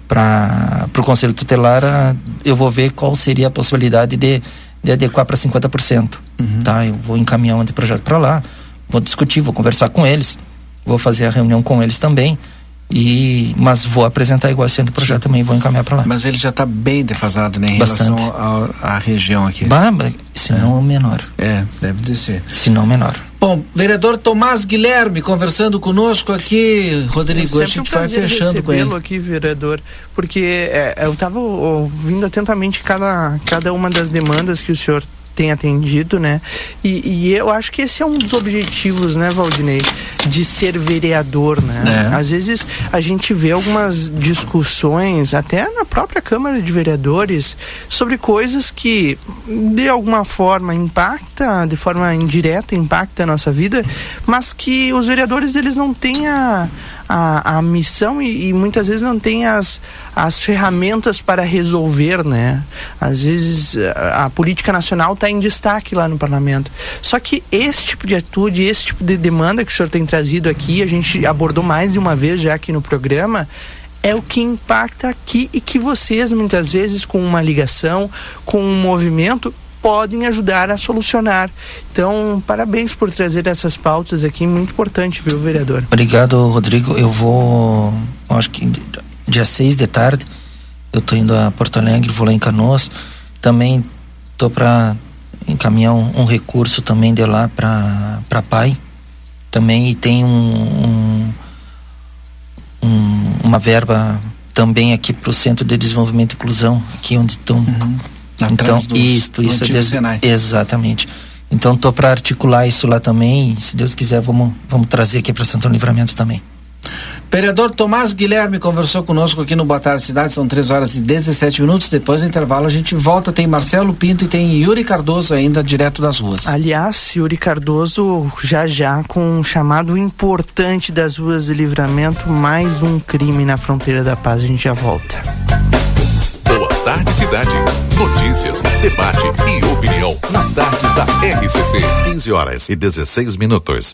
para o Conselho Tutelar, eu vou ver qual seria a possibilidade de, de adequar para 50%. Uhum. Tá? Eu vou encaminhar um anteprojeto para lá, vou discutir, vou conversar com eles, vou fazer a reunião com eles também e, mas vou apresentar igual sendo projeto também, vou encaminhar para lá. Mas ele já está bem defasado né, em Bastante. relação à região aqui. Bah, se não é. menor. É, deve ser. Se não menor. Bom, vereador Tomás Guilherme conversando conosco aqui, Rodrigo, é a gente um vai fechando com ele. aqui, vereador, porque é, eu estava ouvindo atentamente cada, cada uma das demandas que o senhor tem atendido, né? E, e, eu acho que esse é um dos objetivos, né, Valdinei, de ser vereador, né? É. Às vezes a gente vê algumas discussões, até na própria Câmara de Vereadores, sobre coisas que de alguma forma impacta, de forma indireta impacta a nossa vida, mas que os vereadores eles não têm a a, a missão e, e, muitas vezes não tem as, as ferramentas para resolver, né? Às vezes a, a política nacional está em destaque lá no parlamento. Só que esse tipo de atitude, esse tipo de demanda que o senhor tem trazido aqui, a gente abordou mais de uma vez já aqui no programa, é o que impacta aqui e que vocês muitas vezes com uma ligação, com um movimento podem ajudar a solucionar. Então, parabéns por trazer essas pautas aqui, muito importante, viu, vereador? Obrigado, Rodrigo. Eu vou, acho que dia 6 de tarde, eu estou indo a Porto Alegre, vou lá em Canoas. Também estou para encaminhar um, um, recurso também de lá para pai. Também e tem um, um, um, uma verba também aqui para o Centro de Desenvolvimento e Inclusão, aqui onde estão. Uhum então, dos, isto, isso é exatamente. Então, tô para articular isso lá também. Se Deus quiser, vamos, vamos trazer aqui para Santo Livramento também. Vereador Tomás Guilherme conversou conosco aqui no Boa Tarde Cidade, são 3 horas e 17 minutos. Depois do intervalo a gente volta. Tem Marcelo Pinto e tem Yuri Cardoso ainda direto das ruas. Aliás, Yuri Cardoso já já com um chamado importante das ruas de livramento, mais um crime na fronteira da paz. A gente já volta. Tarde Cidade. Notícias, debate e opinião nas tardes da RCC. 15 horas e 16 minutos.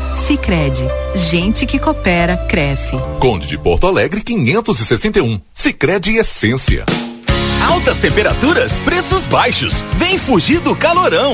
Sicredi, gente que coopera cresce. Conde de Porto Alegre 561. Sicredi Essência. Altas temperaturas, preços baixos. Vem fugir do calorão.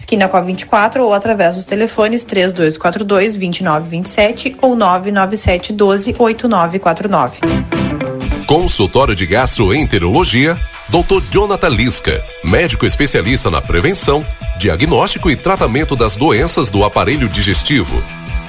esquina com a 24 ou através dos telefones 3242 2927 ou 997 12 8949. Consultório de Gastroenterologia, Dr. Jonathan Lisca, médico especialista na prevenção, diagnóstico e tratamento das doenças do aparelho digestivo.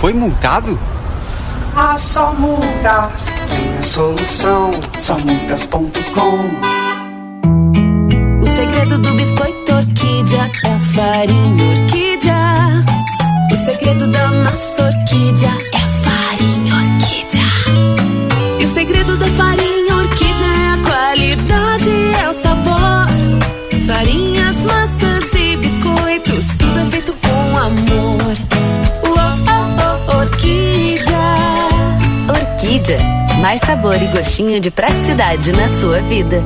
Foi multado? Ah, só multas tem a solução. Só multas.com. O segredo do biscoito orquídea é a farinha orquídea. O segredo da massa orquídea é Mais sabor e gostinho de praticidade na sua vida.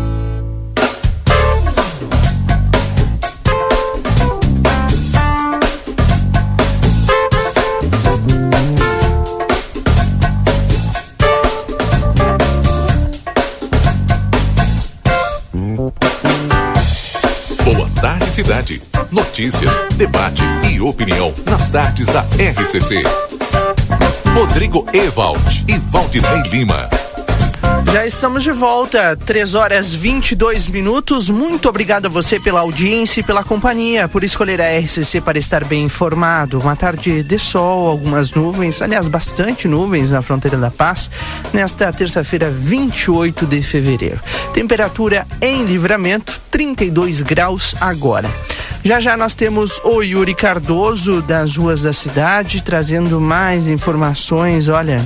Boa tarde, cidade. Notícias, debate e opinião nas tardes da RCC. Rodrigo Ewald e Valdinei Lima. Já estamos de volta, 3 horas 22 minutos. Muito obrigado a você pela audiência e pela companhia, por escolher a RCC para estar bem informado. Uma tarde de sol, algumas nuvens, aliás, bastante nuvens na fronteira da paz, nesta terça-feira, 28 de fevereiro. Temperatura em livramento, 32 graus agora. Já já nós temos o Yuri Cardoso das ruas da cidade trazendo mais informações. Olha,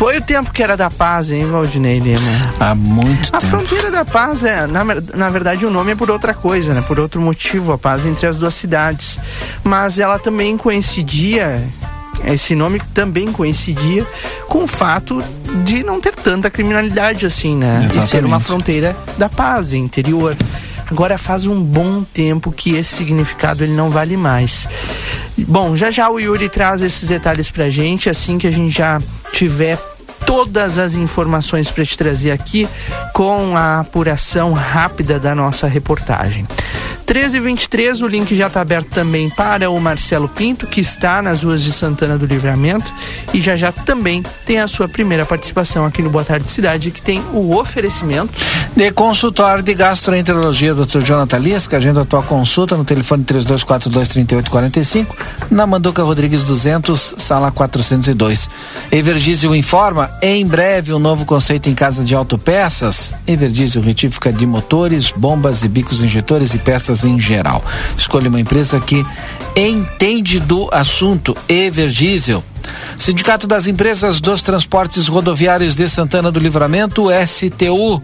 foi o tempo que era da paz, hein, Valdinei Lima? Há muito A tempo. fronteira da paz é, na, na verdade, o nome é por outra coisa, né? Por outro motivo, a paz entre as duas cidades. Mas ela também coincidia, esse nome também coincidia com o fato de não ter tanta criminalidade assim, né? E ser Exatamente. uma fronteira da paz, interior. Agora faz um bom tempo que esse significado ele não vale mais. Bom, já já o Yuri traz esses detalhes pra gente, assim que a gente já tiver todas as informações para te trazer aqui com a apuração rápida da nossa reportagem. 13 e 23 o link já está aberto também para o Marcelo Pinto, que está nas ruas de Santana do Livramento, e já já também tem a sua primeira participação aqui no Boa Tarde Cidade, que tem o oferecimento De consultório de gastroenterologia, Dr. Jonathan Lisca, agenda a tua consulta no telefone 3242-3845, na Manduca Rodrigues 200, sala 402. Evergísio informa, em breve um novo conceito em casa de autopeças. Evergísio retífica de motores, bombas e bicos injetores e peças em geral. Escolha uma empresa que entende do assunto, Evergísio. Sindicato das Empresas dos Transportes Rodoviários de Santana do Livramento, STU.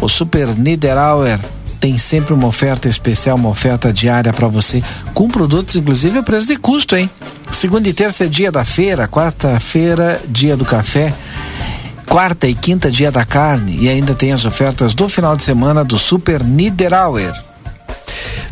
O Super Niederauer tem sempre uma oferta especial, uma oferta diária para você, com produtos inclusive a preço de custo, hein? Segunda e terça é dia da feira, quarta-feira, dia do café quarta e quinta dia da carne e ainda tem as ofertas do final de semana do Super Niederauer.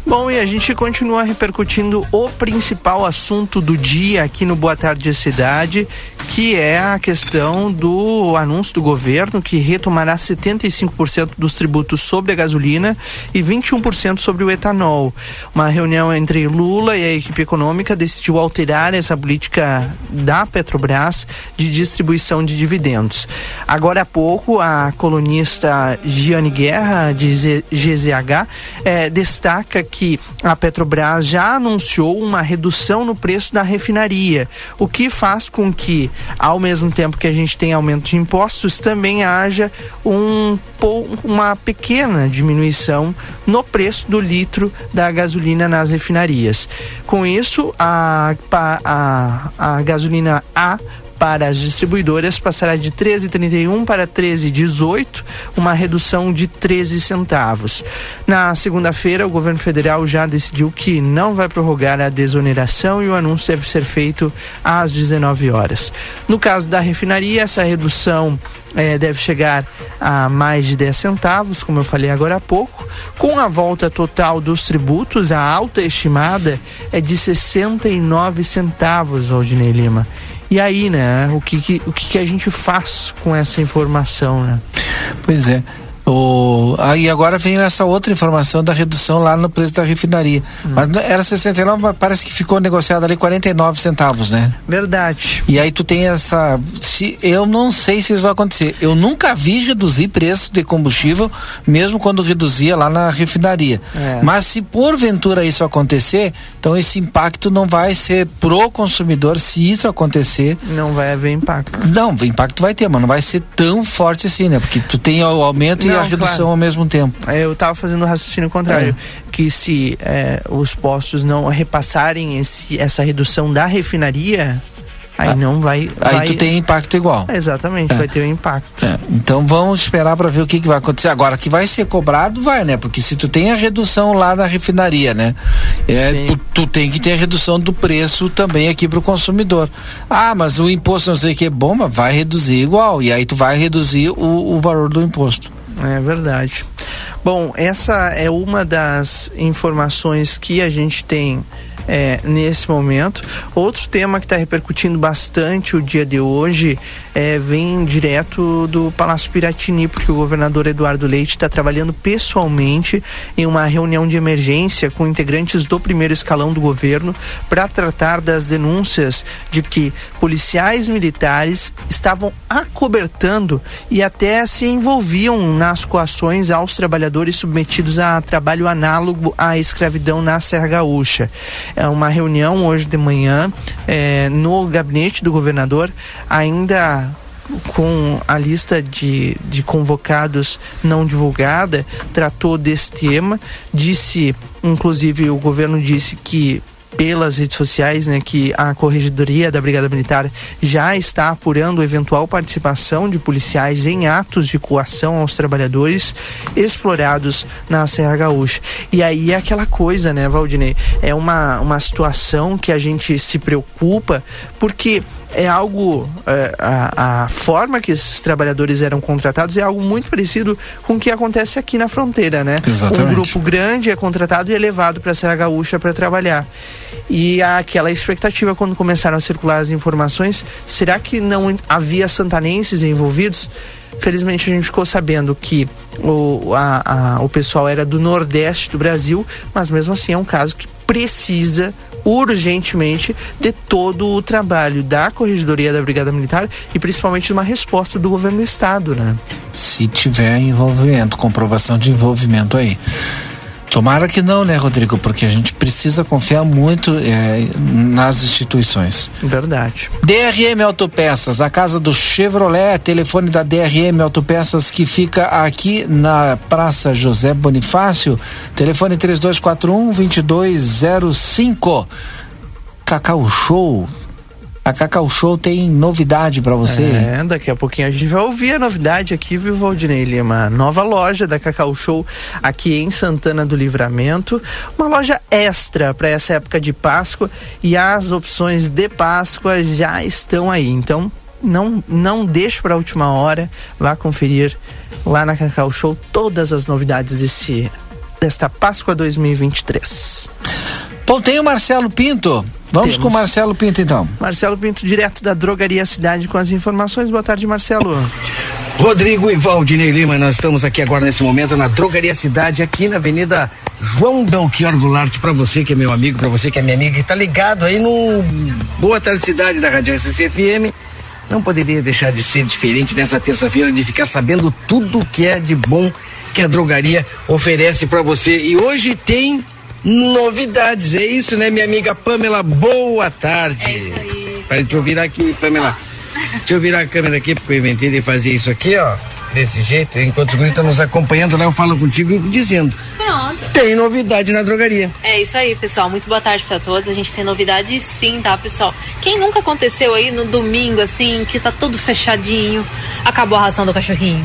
Bom, e a gente continua repercutindo o principal assunto do dia aqui no Boa Tarde Cidade, que é a questão do anúncio do governo que retomará 75% dos tributos sobre a gasolina e 21% sobre o etanol. Uma reunião entre Lula e a equipe econômica decidiu alterar essa política da Petrobras de distribuição de dividendos. Agora há pouco, a colunista Giane Guerra, de GZH, eh, destaca que a Petrobras já anunciou uma redução no preço da refinaria, o que faz com que, ao mesmo tempo que a gente tem aumento de impostos, também haja um, uma pequena diminuição no preço do litro da gasolina nas refinarias. Com isso, a, a, a gasolina A para as distribuidoras passará de 13,31 para 13,18, uma redução de 13 centavos. Na segunda-feira, o governo federal já decidiu que não vai prorrogar a desoneração e o anúncio deve ser feito às 19 horas. No caso da refinaria, essa redução eh, deve chegar a mais de 10 centavos, como eu falei agora há pouco. Com a volta total dos tributos, a alta estimada é de 69 centavos, Aldinei Lima. E aí, né? O que, que o que, que, a gente faz com essa informação, né? Pois é. O, aí agora vem essa outra informação da redução lá no preço da refinaria. Hum. Mas era 69, mas parece que ficou negociado ali 49 centavos, né? Verdade. E aí tu tem essa. Se, eu não sei se isso vai acontecer. Eu nunca vi reduzir preço de combustível, mesmo quando reduzia lá na refinaria. É. Mas se porventura isso acontecer, então esse impacto não vai ser pro consumidor se isso acontecer. Não vai haver impacto. Não, impacto vai ter, mas não vai ser tão forte assim, né? Porque tu tem o aumento não, e a redução claro. ao mesmo tempo. Eu estava fazendo o raciocínio contrário, é. que se é, os postos não repassarem esse, essa redução da refinaria, Aí ah, não vai, Aí vai... tu tem impacto igual. exatamente, é. vai ter um impacto. É. Então vamos esperar para ver o que, que vai acontecer. Agora, que vai ser cobrado, vai, né? Porque se tu tem a redução lá na refinaria, né? É, tu, tu, tem que ter a redução do preço também aqui para o consumidor. Ah, mas o imposto não sei o que é bom, mas vai reduzir igual. E aí tu vai reduzir o, o valor do imposto. É verdade. Bom, essa é uma das informações que a gente tem é, nesse momento. Outro tema que está repercutindo bastante o dia de hoje é, vem direto do Palácio Piratini, porque o governador Eduardo Leite está trabalhando pessoalmente em uma reunião de emergência com integrantes do primeiro escalão do governo para tratar das denúncias de que policiais militares estavam acobertando e até se envolviam nas coações aos trabalhadores submetidos a trabalho análogo à escravidão na Serra Gaúcha uma reunião hoje de manhã é, no gabinete do governador, ainda com a lista de, de convocados não divulgada, tratou desse tema, disse, inclusive o governo disse que pelas redes sociais, né, que a Corregedoria da Brigada Militar já está apurando eventual participação de policiais em atos de coação aos trabalhadores explorados na Serra Gaúcha. E aí é aquela coisa, né, Valdinei? É uma, uma situação que a gente se preocupa porque é algo é, a, a, forma que esses trabalhadores eram contratados é algo muito parecido com o que acontece aqui na fronteira, né? Exatamente. Um grupo grande é contratado e é levado para a Serra Gaúcha para trabalhar. E aquela expectativa quando começaram a circular as informações, será que não havia santanenses envolvidos? Felizmente a gente ficou sabendo que o, a, a, o pessoal era do Nordeste do Brasil, mas mesmo assim é um caso que precisa urgentemente de todo o trabalho da Corregedoria da Brigada Militar e principalmente de uma resposta do governo do Estado, né? Se tiver envolvimento, comprovação de envolvimento aí. Tomara que não, né, Rodrigo? Porque a gente precisa confiar muito é, nas instituições. Verdade. DRM Autopeças, a casa do Chevrolet, telefone da DRM Autopeças que fica aqui na Praça José Bonifácio, telefone 3241 2205. Cacau Show A Cacau Show tem novidade para você. É, daqui a pouquinho a gente vai ouvir a novidade aqui, viu, Valdinei Lima? Nova loja da Cacau Show aqui em Santana do Livramento. Uma loja extra para essa época de Páscoa e as opções de Páscoa já estão aí. Então, não, não deixe para a última hora. Vá conferir lá na Cacau Show todas as novidades desse, desta Páscoa 2023. Bom, tem o Marcelo Pinto. Vamos Temos. com o Marcelo Pinto então. Marcelo Pinto, direto da Drogaria Cidade, com as informações. Boa tarde, Marcelo. Rodrigo e Valdinei Lima, nós estamos aqui agora nesse momento na Drogaria Cidade, aqui na Avenida João Belchior Goulart, para você que é meu amigo, para você que é minha amiga, e tá ligado aí no Boa Tarde Cidade da Rádio SCFM. Não poderia deixar de ser diferente nessa terça-feira, de ficar sabendo tudo que é de bom que a drogaria oferece para você. E hoje tem novidades, é isso, né, minha amiga Pamela? Boa tarde. É isso aí. Para te ouvir aqui, Pamela. Deixa eu virar a câmera aqui, porque eu inventei de fazer isso aqui, ó. Desse jeito, enquanto os guris estão nos acompanhando lá, eu falo contigo dizendo. Pronto. Tem novidade na drogaria. É isso aí, pessoal. Muito boa tarde pra todos. A gente tem novidade sim, tá, pessoal? Quem nunca aconteceu aí no domingo, assim, que tá tudo fechadinho, acabou a ração do cachorrinho?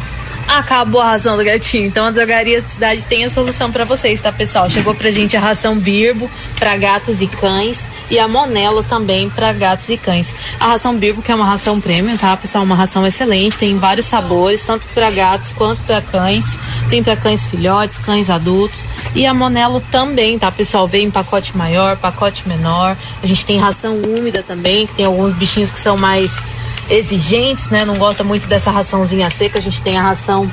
Acabou a ração do gatinho. Então a Drogaria Cidade tem a solução pra vocês, tá, pessoal? Chegou pra gente a ração Birbo pra gatos e cães e a Monelo também para gatos e cães. A ração Birbo, que é uma ração premium, tá, pessoal? Uma ração excelente, tem vários sabores, tanto para gatos quanto para cães. Tem para cães filhotes, cães adultos. E a Monelo também, tá, pessoal? Vem em pacote maior, pacote menor. A gente tem ração úmida também, que tem alguns bichinhos que são mais exigentes, né? Não gosta muito dessa raçãozinha seca. A gente tem a ração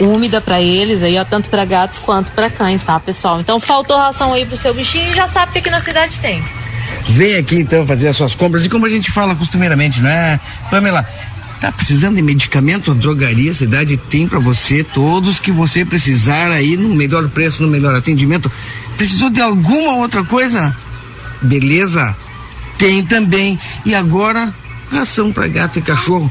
úmida para eles aí, ó, tanto para gatos quanto para cães, tá, pessoal? Então faltou ração aí pro seu bichinho, já sabe que aqui na cidade tem. Vem aqui então fazer as suas compras. E como a gente fala costumeiramente, né, Pamela? Tá precisando de medicamento? A drogaria Cidade tem para você todos que você precisar aí no melhor preço, no melhor atendimento. Precisou de alguma outra coisa? Beleza? Tem também. E agora, ração para gato e cachorro.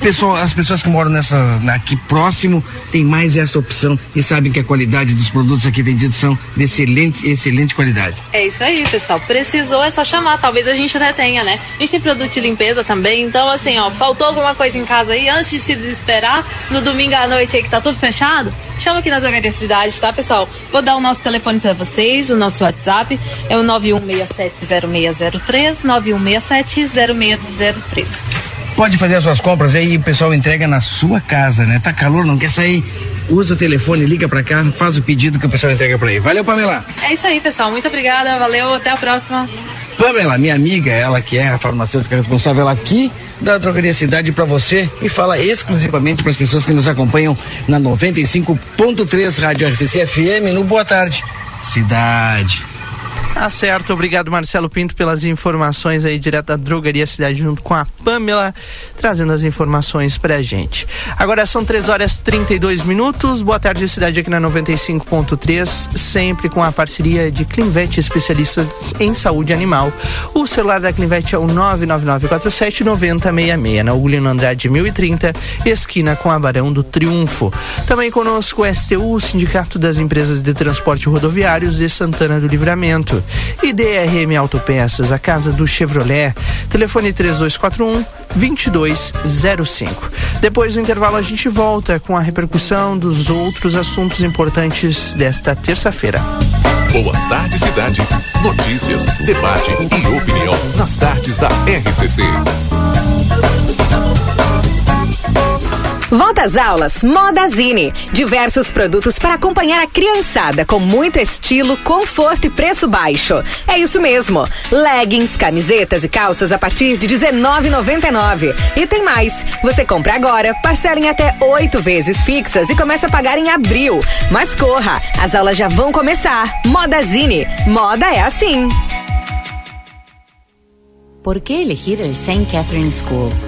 Pessoal, as pessoas que moram nessa aqui próximo tem mais essa opção e sabem que a qualidade dos produtos aqui vendidos são de excelente, excelente qualidade. É isso aí, pessoal. Precisou é só chamar. Talvez a gente até tenha, né? A gente tem produto de limpeza também. Então, assim, ó, faltou alguma coisa em casa aí, antes de se desesperar, no domingo à noite aí que tá tudo fechado, chama aqui na Drogaria Cidade, tá, pessoal? Vou dar o nosso telefone para vocês, o nosso WhatsApp é o 91670603, 91670603. Pode fazer as suas compras aí e o pessoal entrega na sua casa, né? Tá calor, não quer sair? Usa o telefone, liga pra cá, faz o pedido que o pessoal entrega pra aí. Valeu, Pamela. É isso aí, pessoal. Muito obrigada. Valeu. Até a próxima. Pamela, minha amiga, ela que é a farmacêutica responsável aqui da Drogaria Cidade para você e fala exclusivamente para as pessoas que nos acompanham na 95.3 Rádio RCC FM no Boa Tarde. Cidade. Tá certo, obrigado Marcelo Pinto pelas informações aí direto da Drogaria Cidade junto com a Pamela, trazendo as informações pra gente. Agora são 3 horas 32 minutos. Boa tarde, Cidade aqui na 95.3, sempre com a parceria de Clinvet, especialistas em saúde animal. O celular da Clinvet é o 99947 9066, na Ugolino Andrade 1030, esquina com a Barão do Triunfo. Também conosco o STU, o Sindicato das Empresas de Transporte Rodoviários de Santana do Livramento. E DRM Autopeças, a casa do Chevrolet. Telefone 3241 2205. Depois do intervalo a gente volta com a repercussão dos outros assuntos importantes desta terça-feira. Boa tarde, cidade. Notícias, debate e opinião nas tardes da RCC. Às aulas, Modazine. Diversos produtos para acompanhar a criançada com muito estilo, conforto e preço baixo. É isso mesmo. Leggings, camisetas e calças a partir de R$19,99. E tem mais. Você compra agora, parcela em até oito vezes fixas e começa a pagar em abril. Mas corra, as aulas já vão começar. Modazine. Moda é assim. ¿Por qué elegir el St. Catherine School?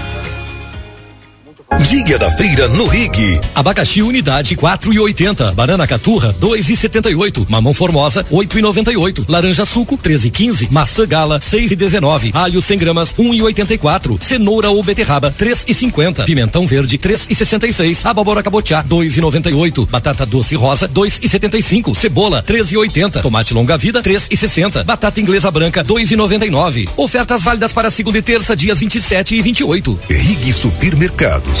Dia da feira no Rig. Abacaxi unidade 4,80. Banana caturra 2,78. Mamão formosa 8,98. Laranja suco 13,15. Maçã gala 6,19. Alho 100 gramas 1,84. Cenoura ou beterraba 3,50. Pimentão verde 3,66. Abóbora cabotiá 2,98. Batata doce rosa 2,75. Cebola 13,80. Tomate longa vida 3,60. Batata inglesa branca 2,99. Ofertas válidas para segunda e terça dias 27 e 28. Rig Supermercados.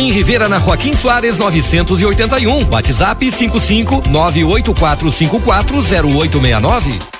Em Rivera na Joaquim Soares 981. WhatsApp 55 984540869.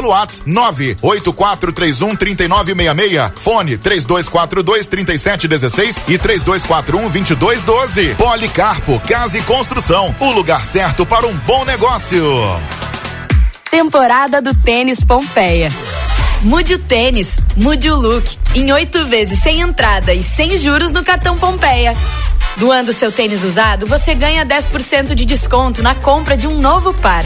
WhatsApp 98431 3966. Fone 3242 3716 e 3241 2212. Policarpo Casa e Construção. O lugar certo para um bom negócio. Temporada do Tênis Pompeia. Mude o tênis, mude o look. Em oito vezes sem entrada e sem juros no cartão Pompeia. Doando seu tênis usado, você ganha 10% de desconto na compra de um novo par.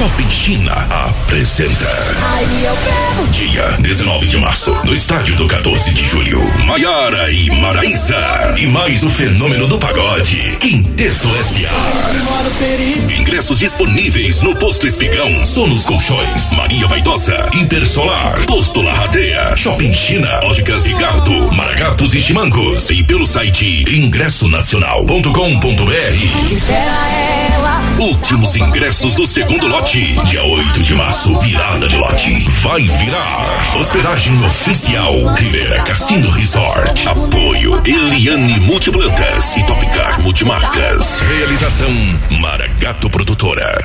Shopping China apresenta. Aí eu pego. Dia 19 de março, no estádio do 14 de julho, Maiara e Maraísa. E mais o fenômeno do pagode, Quinteto S.A. Ingressos disponíveis no Posto Espigão, Sonos Colchões, Maria Vaidosa, Hipersolar, Posto Larradeia, Shopping China, Óticas Ricardo, Maragatos e Chimangos. E pelo site ingressonacional.com.br. Últimos ingressos do segundo lote. Dia 8 de março, virada de lote. Vai virar. Hospedagem oficial. Rivera Cassino Resort. Apoio Eliane Multiplantas e Topcar Multimarcas. Realização Maragato Produtora.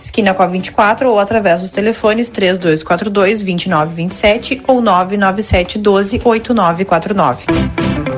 esquina com a 24 ou através dos telefones 3242 2927 ou 997 12 8949.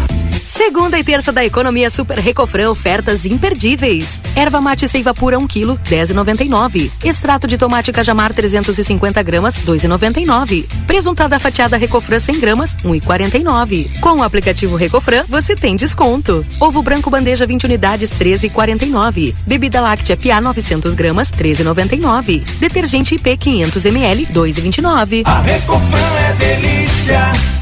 Segunda e terça da economia Super Recofran ofertas imperdíveis. Erva mate seiva pura 1 kg, 10,99. Extrato de tomate cajamar 350 gramas, 2,99. Presuntada fatiada Recofran 100 gramas, 1,49. Com o aplicativo Recofran, você tem desconto. Ovo branco bandeja 20 unidades, 13,49. Bebida láctea Pia 900 gramas, 13,99. Detergente IP 500 ml, 2,29. A Recofran é delícia.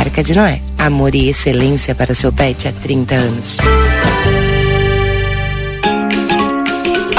Arca de Noé. Amor e excelência para o seu pet há 30 anos.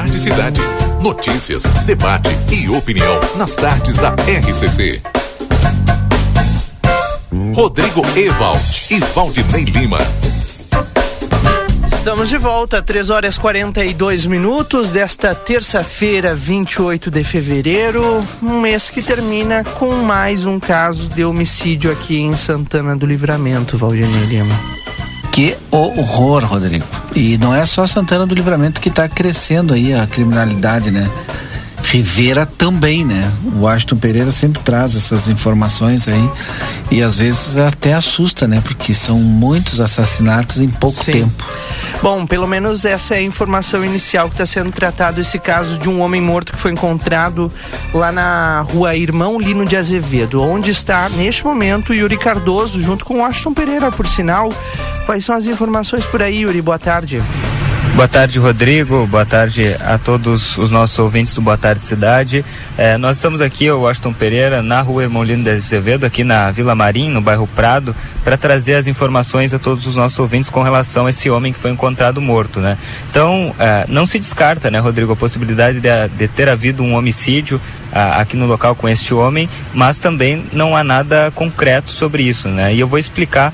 Tarde, cidade. Notícias, debate e opinião nas tardes da RCC. Rodrigo Ewald e Valdinei Lima. Estamos de volta, 3 horas 42 minutos desta terça-feira, 28 de fevereiro, um mês que termina com mais um caso de homicídio aqui em Santana do Livramento, Valdinei Lima. Que horror, Rodrigo. E não é só Santana do Livramento que está crescendo aí a criminalidade, né? Rivera também, né? O Washington Pereira sempre traz essas informações aí e às vezes até assusta, né? Porque são muitos assassinatos em pouco Sim. tempo. Bom, pelo menos essa é a informação inicial que está sendo tratado esse caso de um homem morto que foi encontrado lá na rua Irmão Lino de Azevedo, onde está neste momento Yuri Cardoso junto com Washington Pereira, por sinal. Quais são as informações por aí, Yuri? Boa tarde. Boa tarde, Rodrigo. Boa tarde a todos os nossos ouvintes do Boa Tarde Cidade. Eh, nós estamos aqui, o Washington Pereira, na rua Irmão Lino de Azevedo, aqui na Vila Marim, no bairro Prado, para trazer as informações a todos os nossos ouvintes com relação a esse homem que foi encontrado morto, né? Então, eh, não se descarta, né, Rodrigo, a possibilidade de, de ter havido um homicídio aqui no local com este homem, mas também não há nada concreto sobre isso, né? E eu vou explicar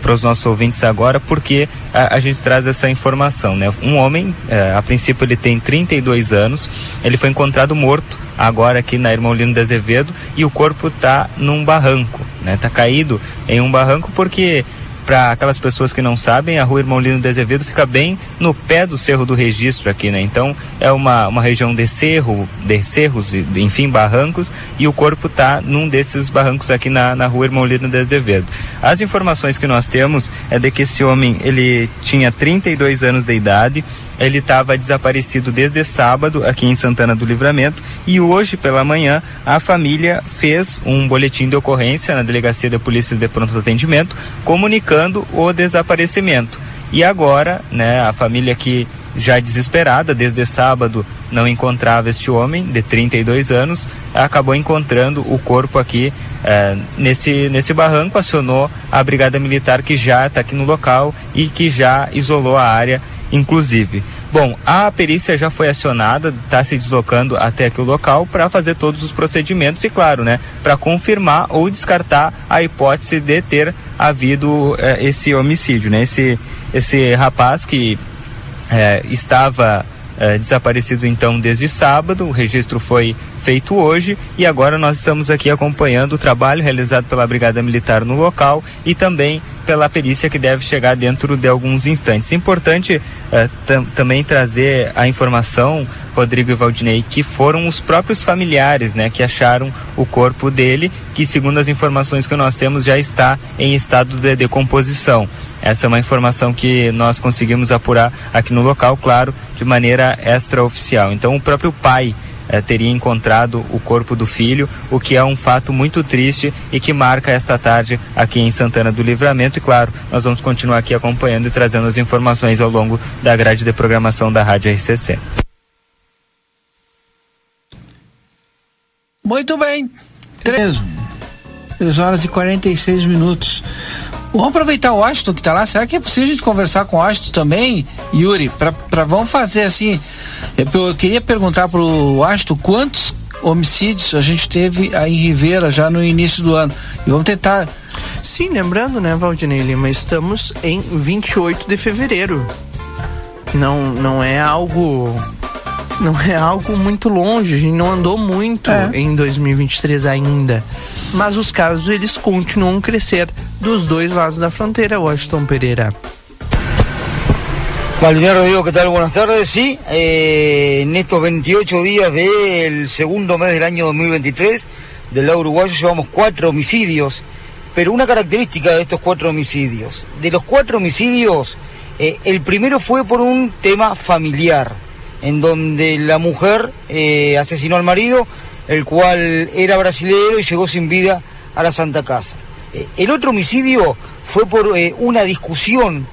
para os nossos ouvintes agora porque a, a, gente traz essa informação, né? Um homem, eh, a princípio ele tem 32 anos, ele foi encontrado morto agora aqui na Irmão Lino de Azevedo e o corpo está num barranco, né? Tá caído em um barranco porque para aquelas pessoas que não sabem, a rua Irmão Lino de Azevedo fica bem no pé do Cerro do Registro aqui, né? Então é uma, uma região de cerro, de cerros, enfim, barrancos, e o corpo está num desses barrancos aqui na, na rua Irmão Lino de Azevedo. As informações que nós temos é de que esse homem, ele tinha 32 anos de idade, ele estava desaparecido desde sábado aqui em Santana do Livramento e hoje pela manhã a família fez um boletim de ocorrência na delegacia da Polícia de Pronto Atendimento comunicando o desaparecimento. E agora, né, a família que já desesperada desde sábado não encontrava este homem de 32 anos, acabou encontrando o corpo aqui eh, nesse, nesse barranco, acionou a Brigada Militar que já está aqui no local e que já isolou a área, inclusive. Bom, a perícia já foi acionada, está se deslocando até aqui o local para fazer todos os procedimentos e, claro, né, para confirmar ou descartar a hipótese de ter havido eh, esse homicídio, né? Esse, esse rapaz que eh, estava eh, desaparecido então desde sábado, o registro foi feito hoje e agora nós estamos aqui acompanhando o trabalho realizado pela Brigada Militar no local e também pela perícia que deve chegar dentro de alguns instantes. Importante eh, tam também trazer a informação, Rodrigo e Valdinei, que foram os próprios familiares né, que acharam o corpo dele, que segundo as informações que nós temos já está em estado de decomposição. Essa é uma informação que nós conseguimos apurar aqui no local, claro, de maneira extraoficial. Então, o próprio pai eh, teria encontrado o corpo do filho, o que é um fato muito triste e que marca esta tarde aqui em Santana do Livramento. E claro, nós vamos continuar aqui acompanhando e trazendo as informações ao longo da grade de programação da Rádio RCC. Muito bem. Três, três horas e 46 minutos. Vamos aproveitar o Washington que está lá. Será que é possível a gente conversar com o Washington também, Yuri? Pra, pra, vamos fazer assim. Eu, eu queria perguntar para o Washington quantos homicídios a gente teve aí em Rivera já no início do ano. E vamos tentar. Sim, lembrando, né, Valdinei Lima, estamos em 28 de fevereiro. Não, não é algo não é algo muito longe, a gente não andou muito é. em 2023 ainda. Mas os casos eles continuam a crescer dos dois lados da fronteira, Washington Pereira. Valdinei Rodrigo, ¿qué tal? Buenas tardes. Sí, eh, en estos 28 días del segundo mes del año 2023, del lado uruguayo llevamos cuatro homicidios, pero una característica de estos cuatro homicidios, de los cuatro homicidios, eh, el primero fue por un tema familiar en donde la mujer eh, asesinó al marido, el cual era brasilero y llegó sin vida a la Santa Casa. Eh, el otro homicidio fue por eh, una discusión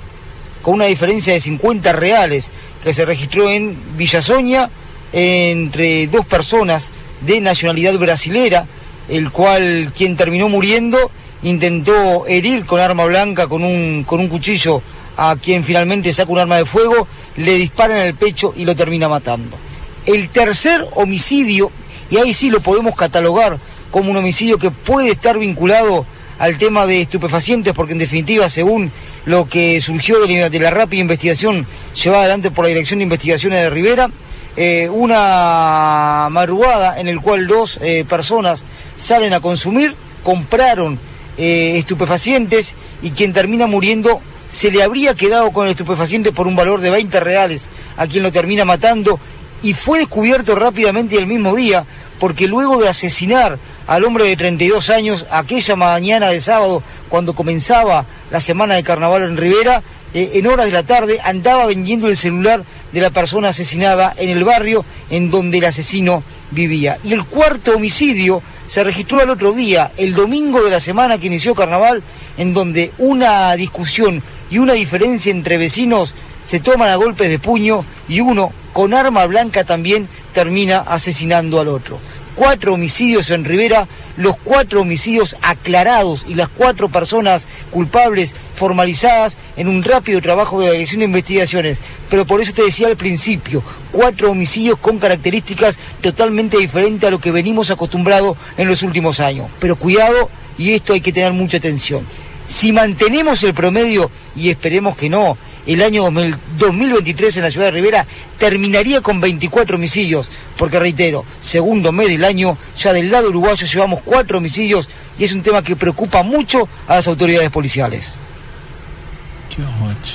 con una diferencia de 50 reales que se registró en Villasoña entre dos personas de nacionalidad brasilera, el cual quien terminó muriendo intentó herir con arma blanca, con un, con un cuchillo a quien finalmente saca un arma de fuego, le dispara en el pecho y lo termina matando. El tercer homicidio, y ahí sí lo podemos catalogar como un homicidio que puede estar vinculado al tema de estupefacientes, porque en definitiva, según lo que surgió de la, rápida investigación llevada adelante por la Dirección de Investigaciones de Rivera, eh, una madrugada en el cual dos eh, personas salen a consumir, compraron eh, estupefacientes y quien termina muriendo se le habría quedado con el estupefaciente por un valor de 20 reales a quien lo termina matando y fue descubierto rápidamente el mismo día porque luego de asesinar al hombre de 32 años aquella mañana de sábado cuando comenzaba la semana de carnaval en Rivera, eh, en horas de la tarde andaba vendiendo el celular de la persona asesinada en el barrio en donde el asesino vivía. Y el cuarto homicidio se registró al otro día, el domingo de la semana que inició carnaval, en donde una discusión y una diferencia entre vecinos se toman a golpes de puño y uno, con arma blanca también, termina asesinando al otro. Cuatro homicidios en Rivera, los cuatro homicidios aclarados y las cuatro personas culpables formalizadas en un rápido trabajo de Dirección de Investigaciones. Pero por eso te decía al principio, cuatro homicidios con características totalmente diferentes a lo que venimos acostumbrados en los últimos años. Pero cuidado, y esto hay que tener mucha atención. Si mantenemos el promedio, y esperemos que no, el año 2023 en la ciudad de Rivera terminaría con 24 homicidios, porque reitero, segundo mes del año, ya del lado uruguayo llevamos cuatro homicidios y es un tema que preocupa mucho a las autoridades policiales.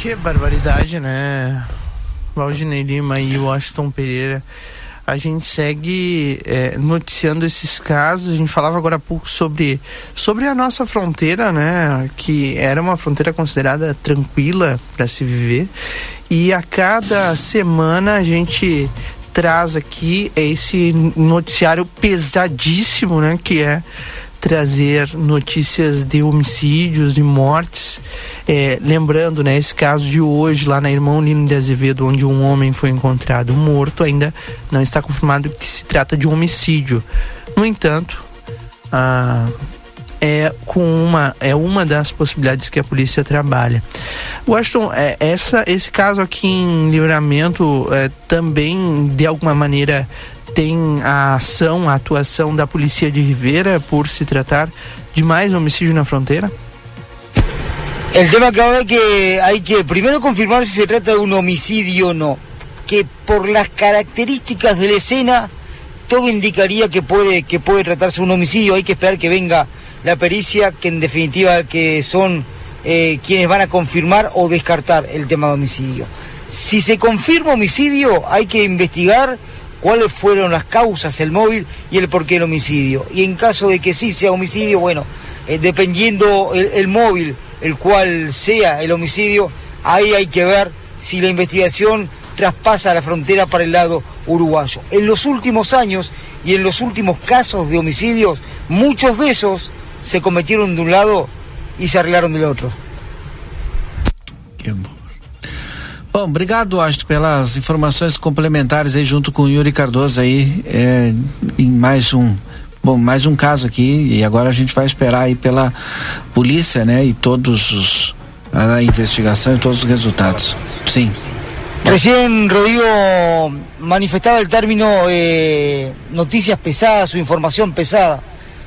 Que barbaridade, né? Valdinei Lima e Washington Pereira. A gente segue é, noticiando esses casos. A gente falava agora há pouco sobre, sobre a nossa fronteira, né? Que era uma fronteira considerada tranquila para se viver. E a cada semana a gente traz aqui esse noticiário pesadíssimo, né? Que é trazer notícias de homicídios, de mortes. É, lembrando, né, esse caso de hoje lá na Irmão Lino de Azevedo, onde um homem foi encontrado morto, ainda não está confirmado que se trata de um homicídio. No entanto, ah, é com uma é uma das possibilidades que a polícia trabalha. Washington, é, essa esse caso aqui em Livramento é, também de alguma maneira tem a ação, a atuação da Polícia de Rivera por se tratar de mais homicídio na fronteira? El tema que ahora es que hay que primero confirmar si se trata de un homicidio o no. Que por las características de la escena, todo indicaría que puede, que puede tratarse de un homicidio. Hay que esperar que venga la pericia, que en definitiva que son eh, quienes van a confirmar o descartar el tema de homicidio. Si se confirma homicidio, hay que investigar cuáles fueron las causas, el móvil y el porqué del homicidio. Y en caso de que sí sea homicidio, bueno, eh, dependiendo el, móvil, el cual sea el homicidio, ahí hay que ver si la investigación traspasa la frontera para el lado uruguayo. En los últimos años y en los últimos casos de homicidios, muchos de esos se cometieron de un lado y se arreglaron del otro. Bom, obrigado, Astro, pelas informações complementares aí junto com o Yuri Cardoso aí é, em mais um bom mais um caso aqui e agora a gente vai esperar aí pela polícia, né? E todos os a investigação e todos os resultados. Sim. Recién Rodrigo manifestaba el término eh, noticias pesadas o información pesada.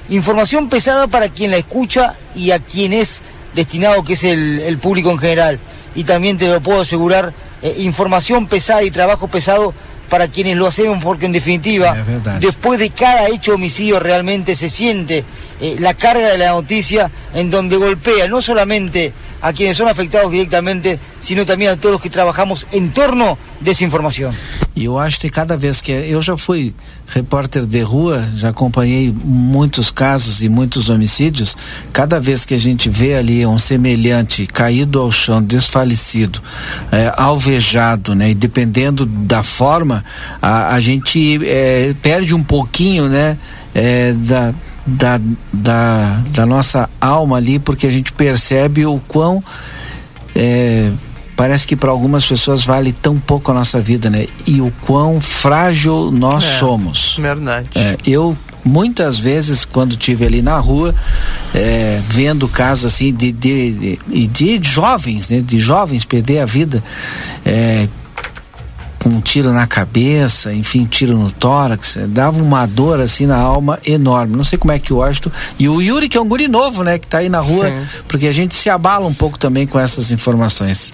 Información pesada para quien la escucha y a quien es destinado, que es el, el público en general. Y también te lo puedo asegurar, eh, información pesada y trabajo pesado para quienes lo hacemos, porque en definitiva, después de cada hecho de homicidio realmente se siente eh, la carga de la noticia en donde golpea no solamente a quienes son afectados directamente, sino também a todos que trabajamos em torno dessa informação. E eu acho que cada vez que eu já fui repórter de rua, já acompanhei muitos casos e muitos homicídios, cada vez que a gente vê ali um semelhante caído ao chão, desfalecido, é, alvejado, né, e dependendo da forma, a, a gente é, perde um pouquinho, né, é, da da, da, da nossa alma ali, porque a gente percebe o quão é, parece que para algumas pessoas vale tão pouco a nossa vida, né? E o quão frágil nós É, somos. Verdade. É, eu muitas vezes quando tive ali na rua é, vendo casos assim de de, de, de jovens né de jovens perder a vida é, com um tiro na cabeça, enfim, tiro no tórax, eh, dava uma dor assim na alma enorme. Não sei como é que o Washington e o Yuri que é um guri novo, né, que tá aí na rua, Sim. porque a gente se abala um pouco também com essas informações.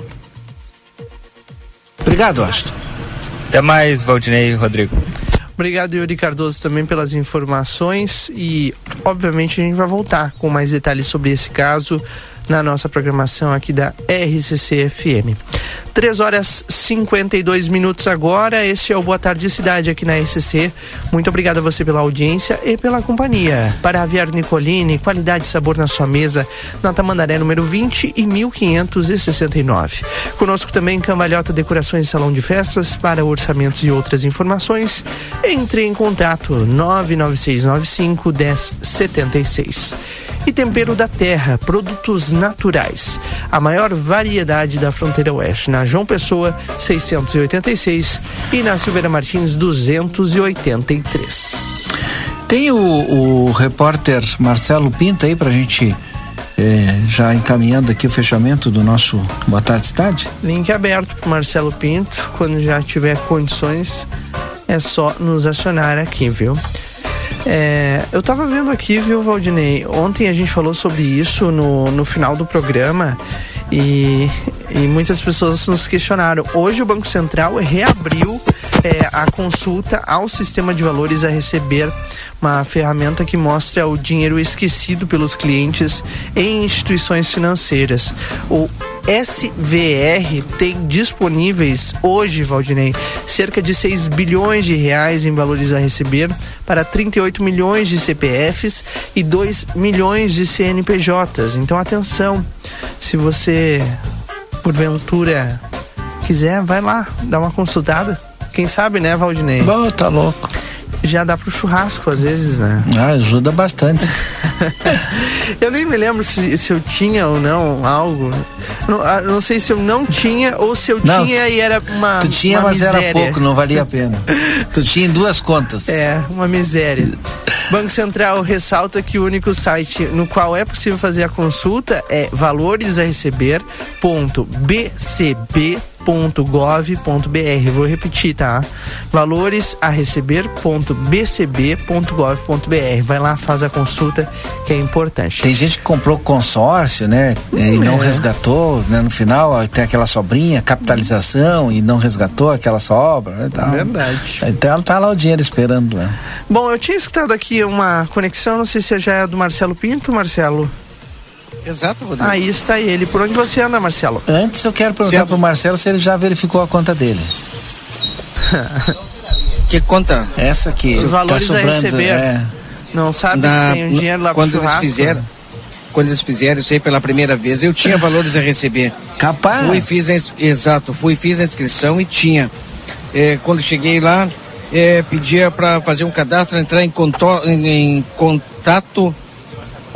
Obrigado, Washington. Até mais, Valdinei e Rodrigo. Obrigado, Yuri Cardoso, também pelas informações e, obviamente, a gente vai voltar com mais detalhes sobre esse caso na nossa programação aqui da RCC FM. 3 horas 52 minutos agora. Este é o Boa Tarde Cidade aqui na RCC. Muito obrigado a você pela audiência e pela companhia. Para Aviário Nicolini, qualidade e sabor na sua mesa, na Tamandaré número 20 e 1569. Conosco também Cambalhota Decorações e Salão de Festas para orçamentos e outras informações. Entre em contato 99695 1076 e Tempero da Terra, produtos naturais. A maior variedade da fronteira oeste, na João Pessoa 686 e na Silveira Martins 283. Tem o, o repórter Marcelo Pinto aí pra gente eh, já encaminhando aqui o fechamento do nosso Boa Tarde Cidade? Link aberto para Marcelo Pinto. Quando já tiver condições, é só nos acionar aqui, viu? É, eu tava vendo aqui, viu, Valdinei? Ontem a gente falou sobre isso no, no final do programa e, e muitas pessoas nos questionaram. Hoje o Banco Central reabriu é, a consulta ao sistema de valores a receber uma ferramenta que mostra o dinheiro esquecido pelos clientes em instituições financeiras. O SVR tem disponíveis hoje, Valdinei, cerca de 6 bilhões de reais em valores a receber para 38 milhões de CPFs e 2 milhões de CNPJs. Então atenção, se você porventura quiser, vai lá, dá uma consultada. Quem sabe, né, Valdinei? Bom, tá louco. Já dá pro churrasco às vezes, né? Ah, ajuda bastante. eu nem me lembro se, se eu tinha ou não algo. Não, ah, não sei se eu não tinha ou se eu Não, tinha e era uma. tu tinha, uma mas era miséria. pouco, não valia a pena. tu tinha em duas contas. É, uma miséria. Banco Central ressalta que o único site no qual é possível fazer a consulta é valores a receber Vou repetir, tá? Valores a receber Vai lá, faz a consulta que é importante. Tem gente que comprou consórcio, né? E não É. resgatou, né? No final tem aquela sobrinha, capitalização, e não resgatou aquela sobra, né? Tal. Verdade. Então tá lá o dinheiro esperando, né? Bom, eu tinha escutado aqui uma conexão, não sei se já é do Marcelo Pinto, Marcelo. Exato, Rodrigo. Aí está ele. Por onde você anda, Marcelo? Antes eu quero perguntar Certo. pro Marcelo se ele já verificou a conta dele. Que conta? Essa aqui. Os valores tá a sobrando, receber. é. Não sabe Na- se tem um dinheiro lá quando pro eles fizeram quando eles fizeram isso aí pela primeira vez eu tinha valores a receber capaz fui fiz a, ins- exato fui fiz a inscrição e tinha É, quando cheguei lá é, pedia para fazer um cadastro entrar em, conto- em- em contato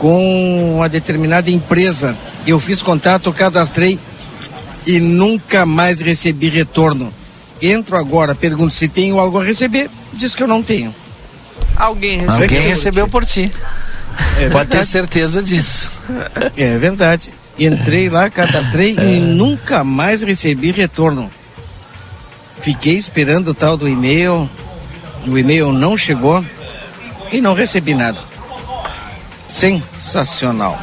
com uma determinada empresa eu fiz contato cadastrei e nunca mais recebi retorno entro agora pergunto se tenho algo a receber diz que eu não tenho Alguém recebeu. Alguém recebeu por ti. É Pode ter certeza disso. É verdade. Entrei lá, cadastrei e nunca mais recebi retorno. Fiquei esperando o tal do e-mail. O e-mail não chegou e não recebi nada. Sensacional.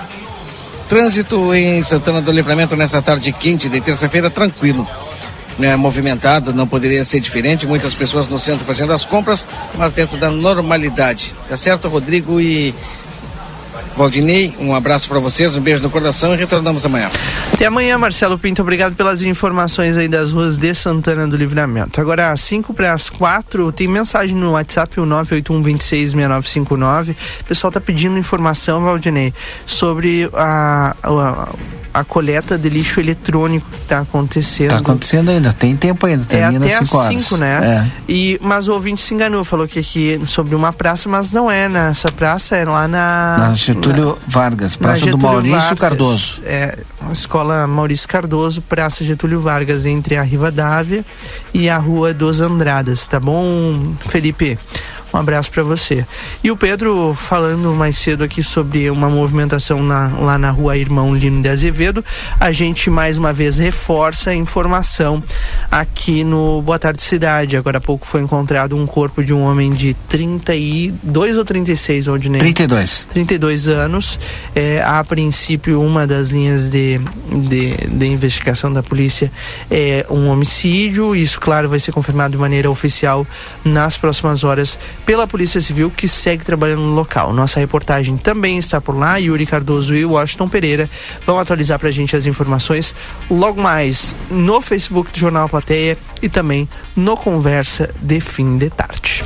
Trânsito em Santana do Livramento nessa tarde quente de terça-feira, tranquilo. Né, movimentado, não poderia ser diferente. Muitas pessoas no centro fazendo as compras, mas dentro da normalidade. Tá certo, Rodrigo e Valdinei? Um abraço para vocês, um beijo no coração e retornamos amanhã. Até amanhã, Marcelo Pinto. Obrigado pelas informações aí das ruas de Santana do Livramento. Agora, às 5 para as 4, tem mensagem no WhatsApp, o 981266959. O pessoal tá pedindo informação, Valdinei, sobre a, a, a coleta de lixo eletrônico que está acontecendo. Tá acontecendo ainda, tem tempo ainda, É termina até às às 5 horas. 5, né? E, mas o ouvinte se enganou, falou que aqui sobre uma praça, mas não é nessa praça, é lá na. Na Getúlio Vargas, na Praça do Getúlio Maurício Vargas. Cardoso. É, escola Maurício Cardoso, Praça Getúlio Vargas, entre a Rivadavia e a Rua dos Andradas, tá bom, Felipe? Um abraço para você. E o Pedro falando mais cedo aqui sobre uma movimentação na- lá na rua Irmão Lino de Azevedo. A gente mais uma vez reforça a informação aqui no Boa Tarde Cidade. Agora há pouco foi encontrado um corpo de um homem de 32 ou 36, Odinei? 32. 32 anos. É, a princípio, uma das linhas de, de, de investigação da polícia é um homicídio. Isso, claro, vai ser confirmado de maneira oficial nas próximas horas pela Polícia Civil, que segue trabalhando no local. Nossa reportagem também está por lá. Yuri Cardoso e Washington Pereira vão atualizar pra gente as informações logo mais no Facebook do Jornal A Plateia e também no Conversa de Fim de Tarde.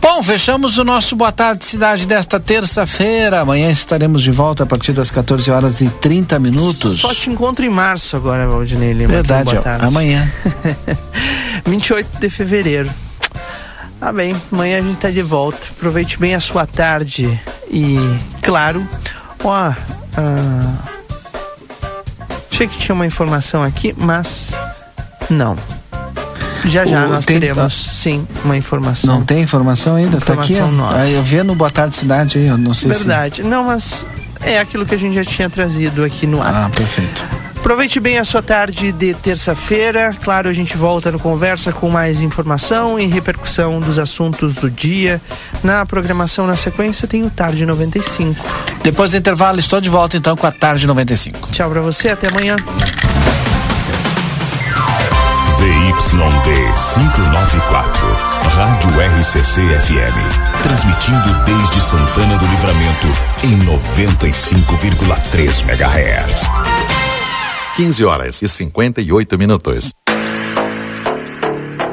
Bom, fechamos o nosso Boa Tarde Cidade desta terça-feira. Amanhã estaremos de volta a partir das 14 horas e 30 minutos. Só te encontro em março agora, Valdinei Lima. Verdade, ó, amanhã. 28 de fevereiro. Tá bem, amanhã a gente tá de volta. Aproveite bem a sua tarde. E, claro, ó. ah, achei que tinha uma informação aqui, mas. Não. Já já O- nós tem- teremos, sim, uma informação. Não tem informação ainda? tá aqui, Informação nova. Eu vi no Boa Tarde Cidade aí, eu não sei Verdade. Não, mas é aquilo que a gente já tinha trazido aqui no ar. Ah, perfeito. Aproveite bem a sua tarde de terça-feira. Claro, a gente volta no Conversa com mais informação e repercussão dos assuntos do dia. Na programação, na sequência, tem o Tarde 95. se. Depois do intervalo, estou de volta então com a Tarde 95. Tchau pra você, até amanhã. ZYD 594, Rádio RCC FM. Transmitindo desde Santana do Livramento em 95,3 MHz. 15 horas e 58 minutos.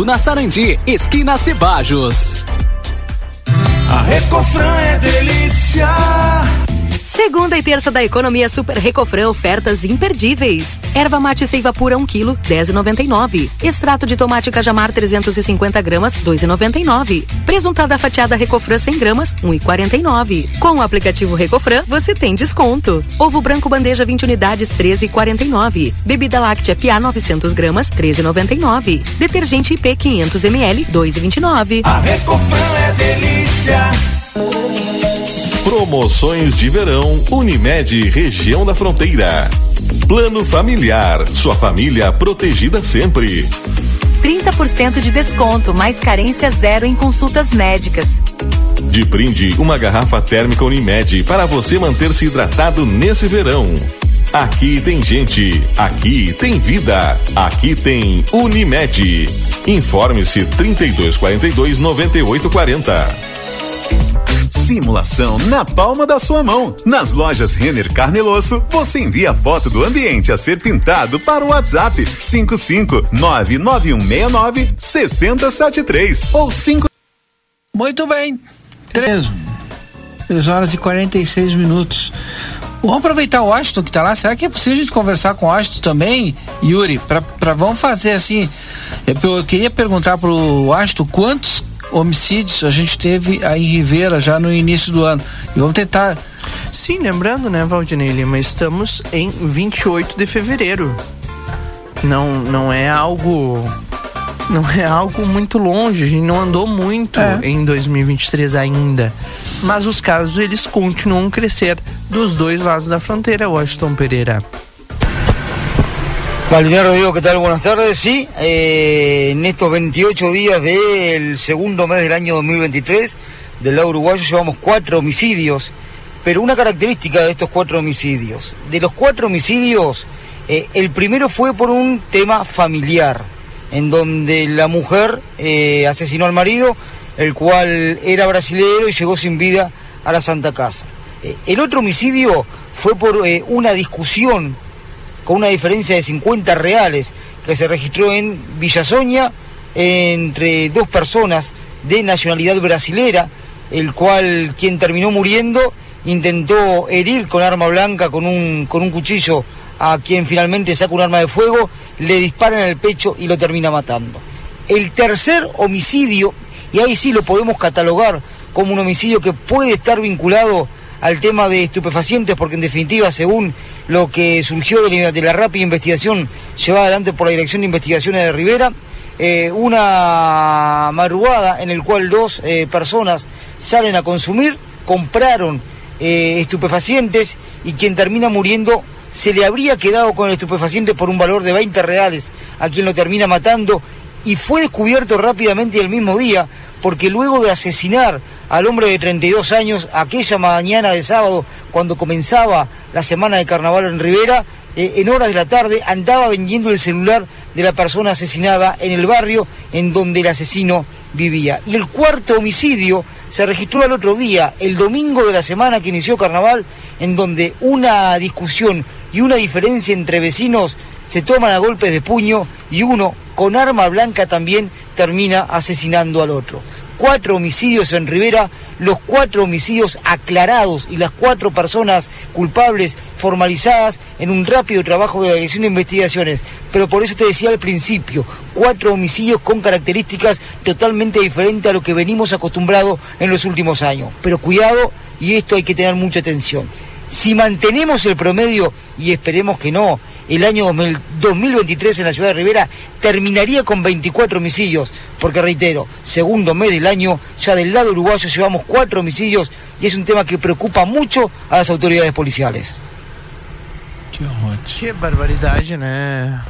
na Sarandi, esquina Cebajos. A Recofran é delícia. Segunda e terça da economia Super Recofran ofertas imperdíveis. Erva mate seiva pura 1 kg, 10,99. Extrato de tomate cajamar 350 gramas, 2,99. Presuntada fatiada Recofran 100 gramas, 1,49. Com o aplicativo Recofran, você tem desconto. Ovo branco bandeja 20 unidades, 13,49. Bebida láctea Pia 900 gramas, 13,99. Detergente IP 500 ml, 2,29. A Recofran é delícia. Promoções de verão Unimed Região da Fronteira. Plano familiar, sua família protegida sempre. 30% de desconto, mais carência zero em consultas médicas. De brinde, uma garrafa térmica Unimed para você manter-se hidratado nesse verão. Aqui tem gente, aqui tem vida, aqui tem Unimed. Informe-se 3242 9840. Simulação na palma da sua mão. Nas lojas Renner Carnelosso, você envia foto do ambiente a ser pintado para o WhatsApp 5599169 6073 ou 5 Muito bem. Três. 3 horas e 46 minutos. Vamos aproveitar o Washington que está lá. Será que é possível a gente conversar com o Washington também, Yuri? Para vamos fazer assim. Eu queria perguntar para o Washington quantos homicídios a gente teve aí em Rivera já no início do ano. E vamos tentar. Sim, lembrando, né, Valdinei Lima, estamos em 28 de fevereiro. Não, não é algo. Não é algo muito longe, a gente não andou muito é. em 2023 ainda. Mas os casos eles continuam a crescer dos dois lados da fronteira, Washington Pereira. Valdinei Rodrigo, ¿qué tal? Buenas tardes. Sí, eh, en estos 28 días del segundo mes del año 2023, del lado uruguayo llevamos cuatro homicidios, pero una característica de estos cuatro homicidios. De los cuatro homicidios, eh, el primero fue por un tema familiar, en donde la mujer eh, asesinó al marido, el cual era brasilero y llegó sin vida a la Santa Casa. El otro homicidio fue por una discusión con una diferencia de 50 reales que se registró en Villasoña entre dos personas de nacionalidad brasilera, el cual quien terminó muriendo intentó herir con arma blanca, con un, con un cuchillo a quien finalmente saca un arma de fuego, le dispara en el pecho y lo termina matando. El tercer homicidio, y ahí sí lo podemos catalogar como un homicidio que puede estar vinculado al tema de estupefacientes, porque en definitiva, según lo que surgió de la, rápida investigación llevada adelante por la Dirección de Investigaciones de Rivera, eh, una madrugada en el cual dos eh, personas salen a consumir, compraron eh, estupefacientes y quien termina muriendo se le habría quedado con el estupefaciente por un valor de 20 reales a quien lo termina matando y fue descubierto rápidamente el mismo día porque luego de asesinar al hombre de 32 años aquella mañana de sábado, cuando comenzaba la semana de carnaval en Rivera, eh, en horas de la tarde andaba vendiendo el celular de la persona asesinada en el barrio en donde el asesino vivía. Y el cuarto homicidio se registró al otro día, el domingo de la semana que inició carnaval, en donde una discusión y una diferencia entre vecinos se toman a golpes de puño y uno con arma blanca también termina asesinando al otro. Cuatro homicidios en Rivera, los cuatro homicidios aclarados y las cuatro personas culpables formalizadas en un rápido trabajo de Dirección de Investigaciones. Pero por eso te decía al principio, cuatro homicidios con características totalmente diferentes a lo que venimos acostumbrados en los últimos años. Pero cuidado, y esto hay que tener mucha atención. Si mantenemos el promedio, y esperemos que no, el año 2023 en la ciudad de Rivera terminaría con 24 homicidios, porque reitero, segundo mes del año, ya del lado uruguayo llevamos cuatro homicidios y es un tema que preocupa mucho a las autoridades policiales. Que barbaridade, né?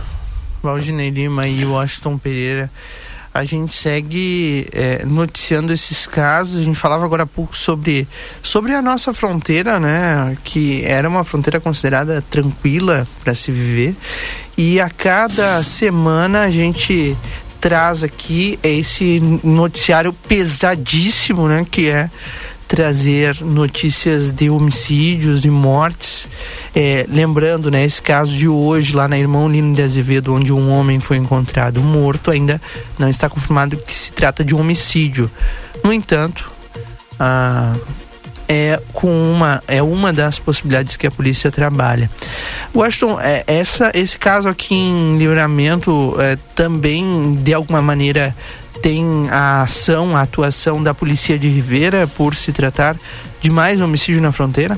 Valdinei Lima e Washington Pereira. A gente segue é, noticiando esses casos. A gente falava agora há pouco sobre, sobre a nossa fronteira, né? Que era uma fronteira considerada tranquila para se viver. E a cada semana a gente traz aqui esse noticiário pesadíssimo, né? Que é trazer notícias de homicídios, de mortes. É, lembrando, né, esse caso de hoje lá na Irmão Lino de Azevedo, onde um homem foi encontrado morto, ainda não está confirmado que se trata de um homicídio. No entanto, ah, é com uma é uma das possibilidades que a polícia trabalha. Washington, é, essa esse caso aqui em Livramento é, também de alguma maneira tem a ação, a atuação da Polícia de Rivera por se tratar de mais um homicídio na fronteira?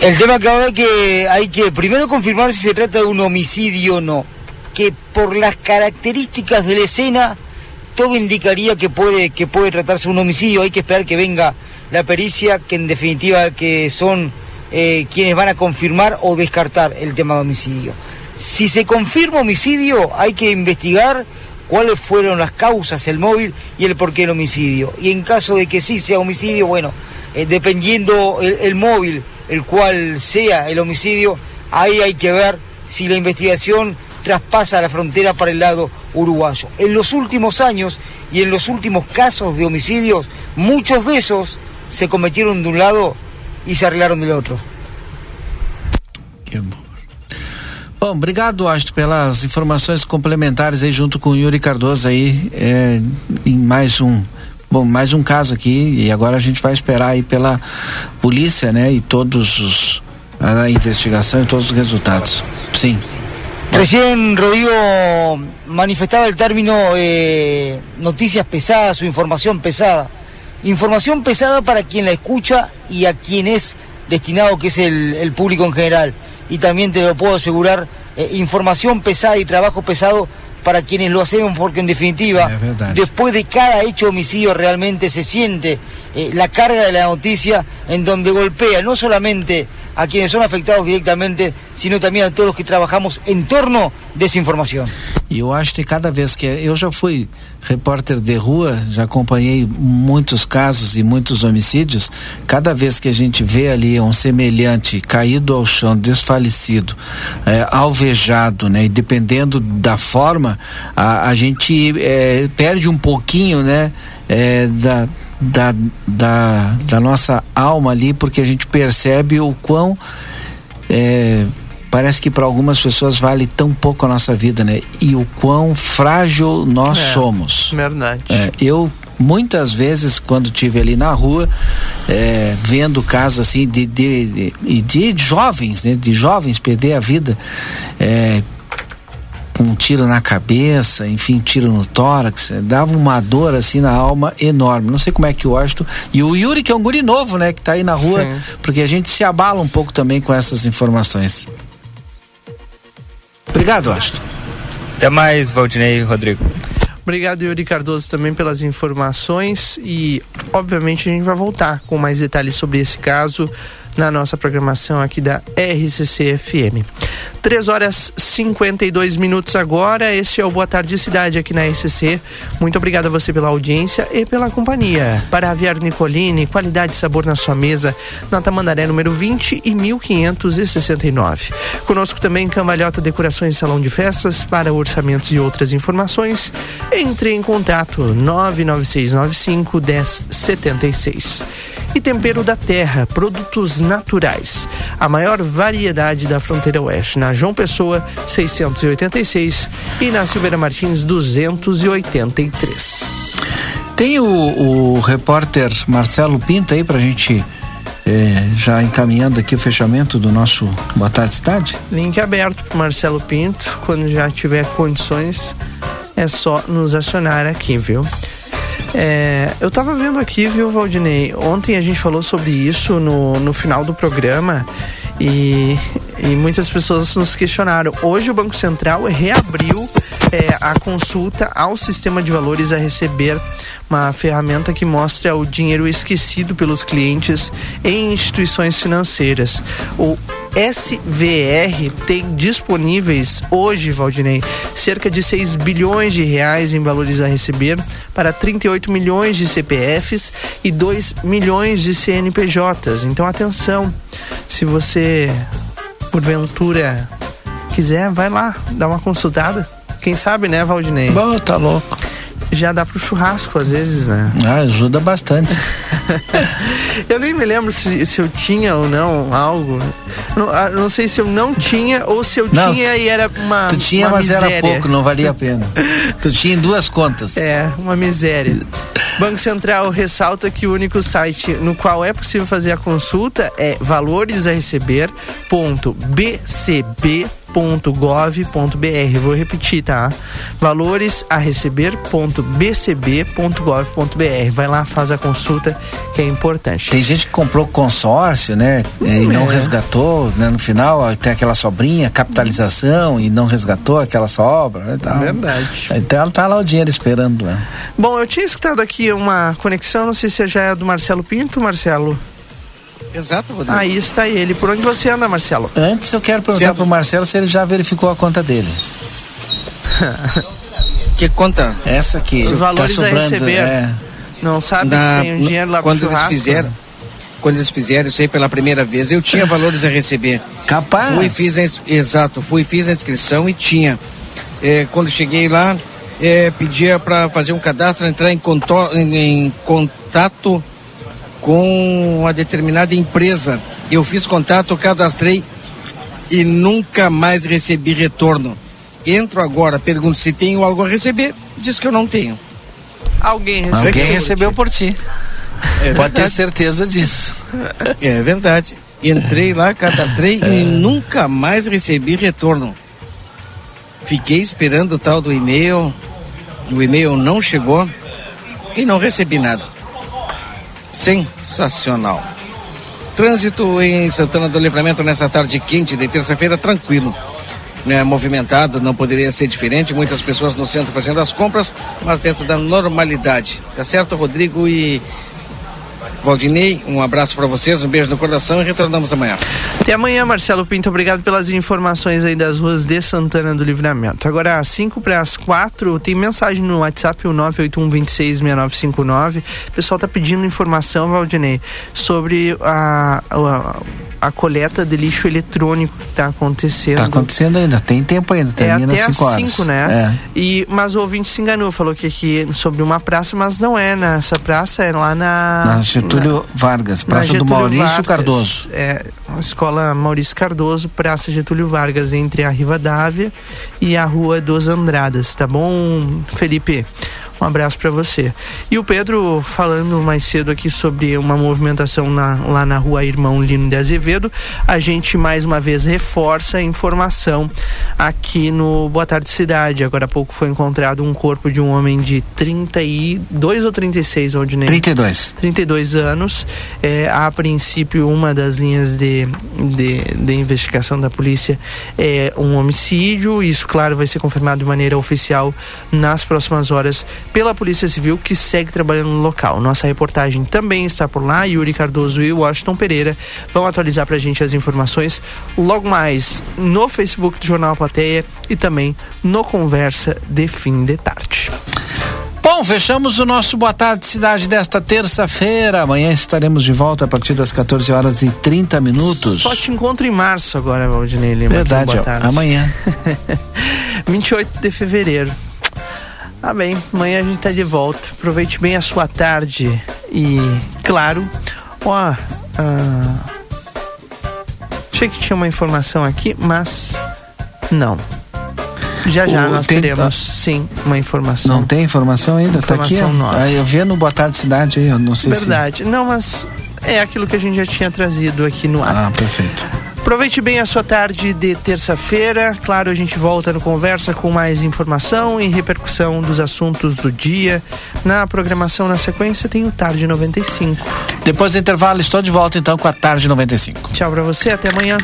El tema que que hay que primero confirmar si se trata de un homicidio o no, que por las características de la escena todo indicaría que puede, que puede tratarse de un homicidio, hay que esperar que venga la pericia, que en definitiva que son eh, quienes van a confirmar o descartar el tema de homicidio. Si se confirma homicidio, hay que investigar cuáles fueron las causas, el móvil y el porqué del homicidio. Y en caso de que sí sea homicidio, bueno, eh, dependiendo el, móvil, el cual sea el homicidio, ahí hay que ver si la investigación traspasa la frontera para el lado uruguayo. En los últimos años y en los últimos casos de homicidios, muchos de esos se cometieron de un lado e se arreglaram del outro. Que bom. Obrigado, Astro, pelas informações complementares aí junto com o Yuri Cardoso aí é, em mais um bom mais um caso aqui e agora a gente vai esperar aí pela polícia, né, e todos os a investigação e todos os resultados. Sim. Recién Rodrigo manifestaba el término eh, noticias pesadas o información pesada. Información pesada para quien la escucha y a quien es destinado, que es el, el público en general. Y también te lo puedo asegurar, eh, información pesada y trabajo pesado para quienes lo hacemos, porque en definitiva, después de cada hecho homicidio realmente se siente eh, la carga de la noticia en donde golpea no solamente a quienes son afectados directamente, sino também a todos que trabajamos em torno dessa informação. E eu acho que cada vez que eu já fui repórter de rua, já acompanhei muitos casos e muitos homicídios, cada vez que a gente vê ali um semelhante caído ao chão, desfalecido, é, alvejado, né, e dependendo da forma, a, a gente é, perde um pouquinho, né, é, da da, da, da nossa alma ali, porque a gente percebe o quão é, parece que para algumas pessoas vale tão pouco a nossa vida, né? E o quão frágil nós é, somos. Verdade. É, eu muitas vezes quando tive ali na rua é, vendo casos assim de de, de, de, jovens né de jovens perder a vida é, com um tiro na cabeça, enfim, tiro no tórax, dava uma dor assim na alma enorme. Não sei como é que o Washington. E o Yuri, que é um guri novo, né, que tá aí na rua, Sim. porque a gente se abala um pouco também com essas informações. Obrigado, Washington. Até mais, Valdinei e Rodrigo. Obrigado, Yuri Cardoso, também pelas informações e, obviamente, a gente vai voltar com mais detalhes sobre esse caso na nossa programação aqui da RCC FM. 3 horas 52 minutos agora. Este é o Boa Tarde Cidade aqui na RCC. Muito obrigado a você pela audiência e pela companhia. Para Aviar Nicolini, qualidade e sabor na sua mesa, na Tamandaré número 20 e 1569. Conosco também Cambalhota Decorações e Salão de Festas para orçamentos e outras informações. Entre em contato 99695 1076 e Tempero da Terra, produtos naturais. A maior variedade da fronteira oeste, na João Pessoa 686 e na Silveira Martins 283. Tem o, o repórter Marcelo Pinto aí pra gente é, já encaminhando aqui o fechamento do nosso Boa Tarde Cidade? Link aberto para Marcelo Pinto. Quando já tiver condições, é só nos acionar aqui, viu? É, eu tava vendo aqui, viu, Valdinei? Ontem a gente falou sobre isso no, no final do programa e e muitas pessoas nos questionaram. Hoje o Banco Central reabriu é, a consulta ao sistema de valores a receber uma ferramenta que mostra o dinheiro esquecido pelos clientes em instituições financeiras. O SVR tem disponíveis hoje, Valdinei, cerca de 6 bilhões de reais em valores a receber para 38 milhões de CPFs e 2 milhões de CNPJs. Então atenção, se você porventura quiser, vai lá, dá uma consultada. Quem sabe, né, Valdinei? Bom, tá louco. Já dá pro churrasco às vezes, né? Ah, ajuda bastante. eu nem me lembro se, se eu tinha ou não algo. Não, ah, não sei se eu não tinha ou se eu Não, tinha e era uma. Tu tinha, uma mas era miséria. pouco, não valia a pena. tu tinha em duas contas. É, uma miséria. Banco Central ressalta que o único site no qual é possível fazer a consulta é valores a receber.bcb.gov.br. Vou repetir, tá? Valores a receber.bcb.gov.br. Vai lá, faz a consulta que é importante. Tem gente que comprou consórcio, né? E não É. resgatou, né? No final tem aquela sobrinha, capitalização, e não resgatou aquela sobra, né? Tal. Verdade. Então tá lá o dinheiro esperando lá. Bom, eu tinha escutado aqui uma conexão, não sei se já é do Marcelo Pinto, Marcelo. Exato, Rodrigo. Aí está ele. Por onde você anda, Marcelo? Antes eu quero perguntar Certo. pro Marcelo se ele já verificou a conta dele. Que conta? Essa aqui. Os valores tá a sobrando, receber. É. Não sabe Na- se tem um dinheiro lá pro quando eles fizeram quando eles fizeram isso aí pela primeira vez eu tinha valores a receber capaz fui fiz a, ins- exato fui fiz a inscrição e tinha É, quando cheguei lá é, pedia para fazer um cadastro entrar em, conto- em- em contato com uma determinada empresa eu fiz contato cadastrei e nunca mais recebi retorno entro agora pergunto se tenho algo a receber diz que eu não tenho Alguém recebeu. Alguém recebeu por ti. É Pode ter certeza disso. É verdade. Entrei lá, cadastrei e nunca mais recebi retorno. Fiquei esperando o tal do e-mail. O e-mail não chegou e não recebi nada. Sensacional. Trânsito em Santana do Livramento nessa tarde quente de terça-feira, tranquilo. Né, movimentado, não poderia ser diferente. Muitas pessoas no centro fazendo as compras, mas dentro da normalidade. Tá certo, Rodrigo e Valdinei? Um abraço para vocês, um beijo no coração e retornamos amanhã. Até amanhã, Marcelo Pinto. Obrigado pelas informações aí das ruas de Santana do Livramento. Agora, às 5 para as 4, tem mensagem no WhatsApp, o 981266959. O pessoal tá pedindo informação, Valdinei, sobre a, a, a coleta de lixo eletrônico que está acontecendo. Tá acontecendo ainda, tem tempo ainda, É termina até às às 5 horas. 5, né? E, mas o ouvinte se enganou, falou que aqui sobre uma praça, mas não é nessa praça, é lá na. Na Getúlio Vargas, na Praça do Getúlio Maurício Vargas. Cardoso. É, a escola Maurício Cardoso, Praça Getúlio Vargas, entre a Rivadavia e a Rua dos Andradas, tá bom, Felipe? Um abraço para você. E o Pedro falando mais cedo aqui sobre uma movimentação na- lá na rua Irmão Lino de Azevedo. A gente mais uma vez reforça a informação aqui no Boa Tarde Cidade. Agora há pouco foi encontrado um corpo de um homem de 32 ou 36, onde nem 32. 32 anos. É, a princípio, uma das linhas de, de, de investigação da polícia é um homicídio. Isso, claro, vai ser confirmado de maneira oficial nas próximas horas pela Polícia Civil, que segue trabalhando no local. Nossa reportagem também está por lá. Yuri Cardoso e Washington Pereira vão atualizar pra gente as informações logo mais no Facebook do Jornal A Plateia e também no Conversa de Fim de Tarde. Bom, fechamos o nosso Boa Tarde Cidade desta terça-feira. Amanhã estaremos de volta a partir das 14 horas e 30 minutos. Só te encontro em março agora, Valdinei Lima. Verdade, amanhã. 28 de fevereiro. Ah bem, amanhã a gente tá de volta. Aproveite bem a sua tarde e, claro, ó, ah, achei que tinha uma informação aqui, mas não. Já já O- nós tem- teremos, sim, uma informação. Não tem informação ainda? tá aqui? Informação nova. Eu vi no Boa Tarde Cidade aí, eu não sei Verdade. Não, mas é aquilo que a gente já tinha trazido aqui no ar. se. Ah, perfeito. Aproveite bem a sua tarde de terça-feira. Claro, a gente volta no Conversa com mais informação e repercussão dos assuntos do dia. Na programação, na sequência, tem o Tarde 95. Depois do intervalo, estou de volta então com a Tarde 95. Tchau pra você, até amanhã.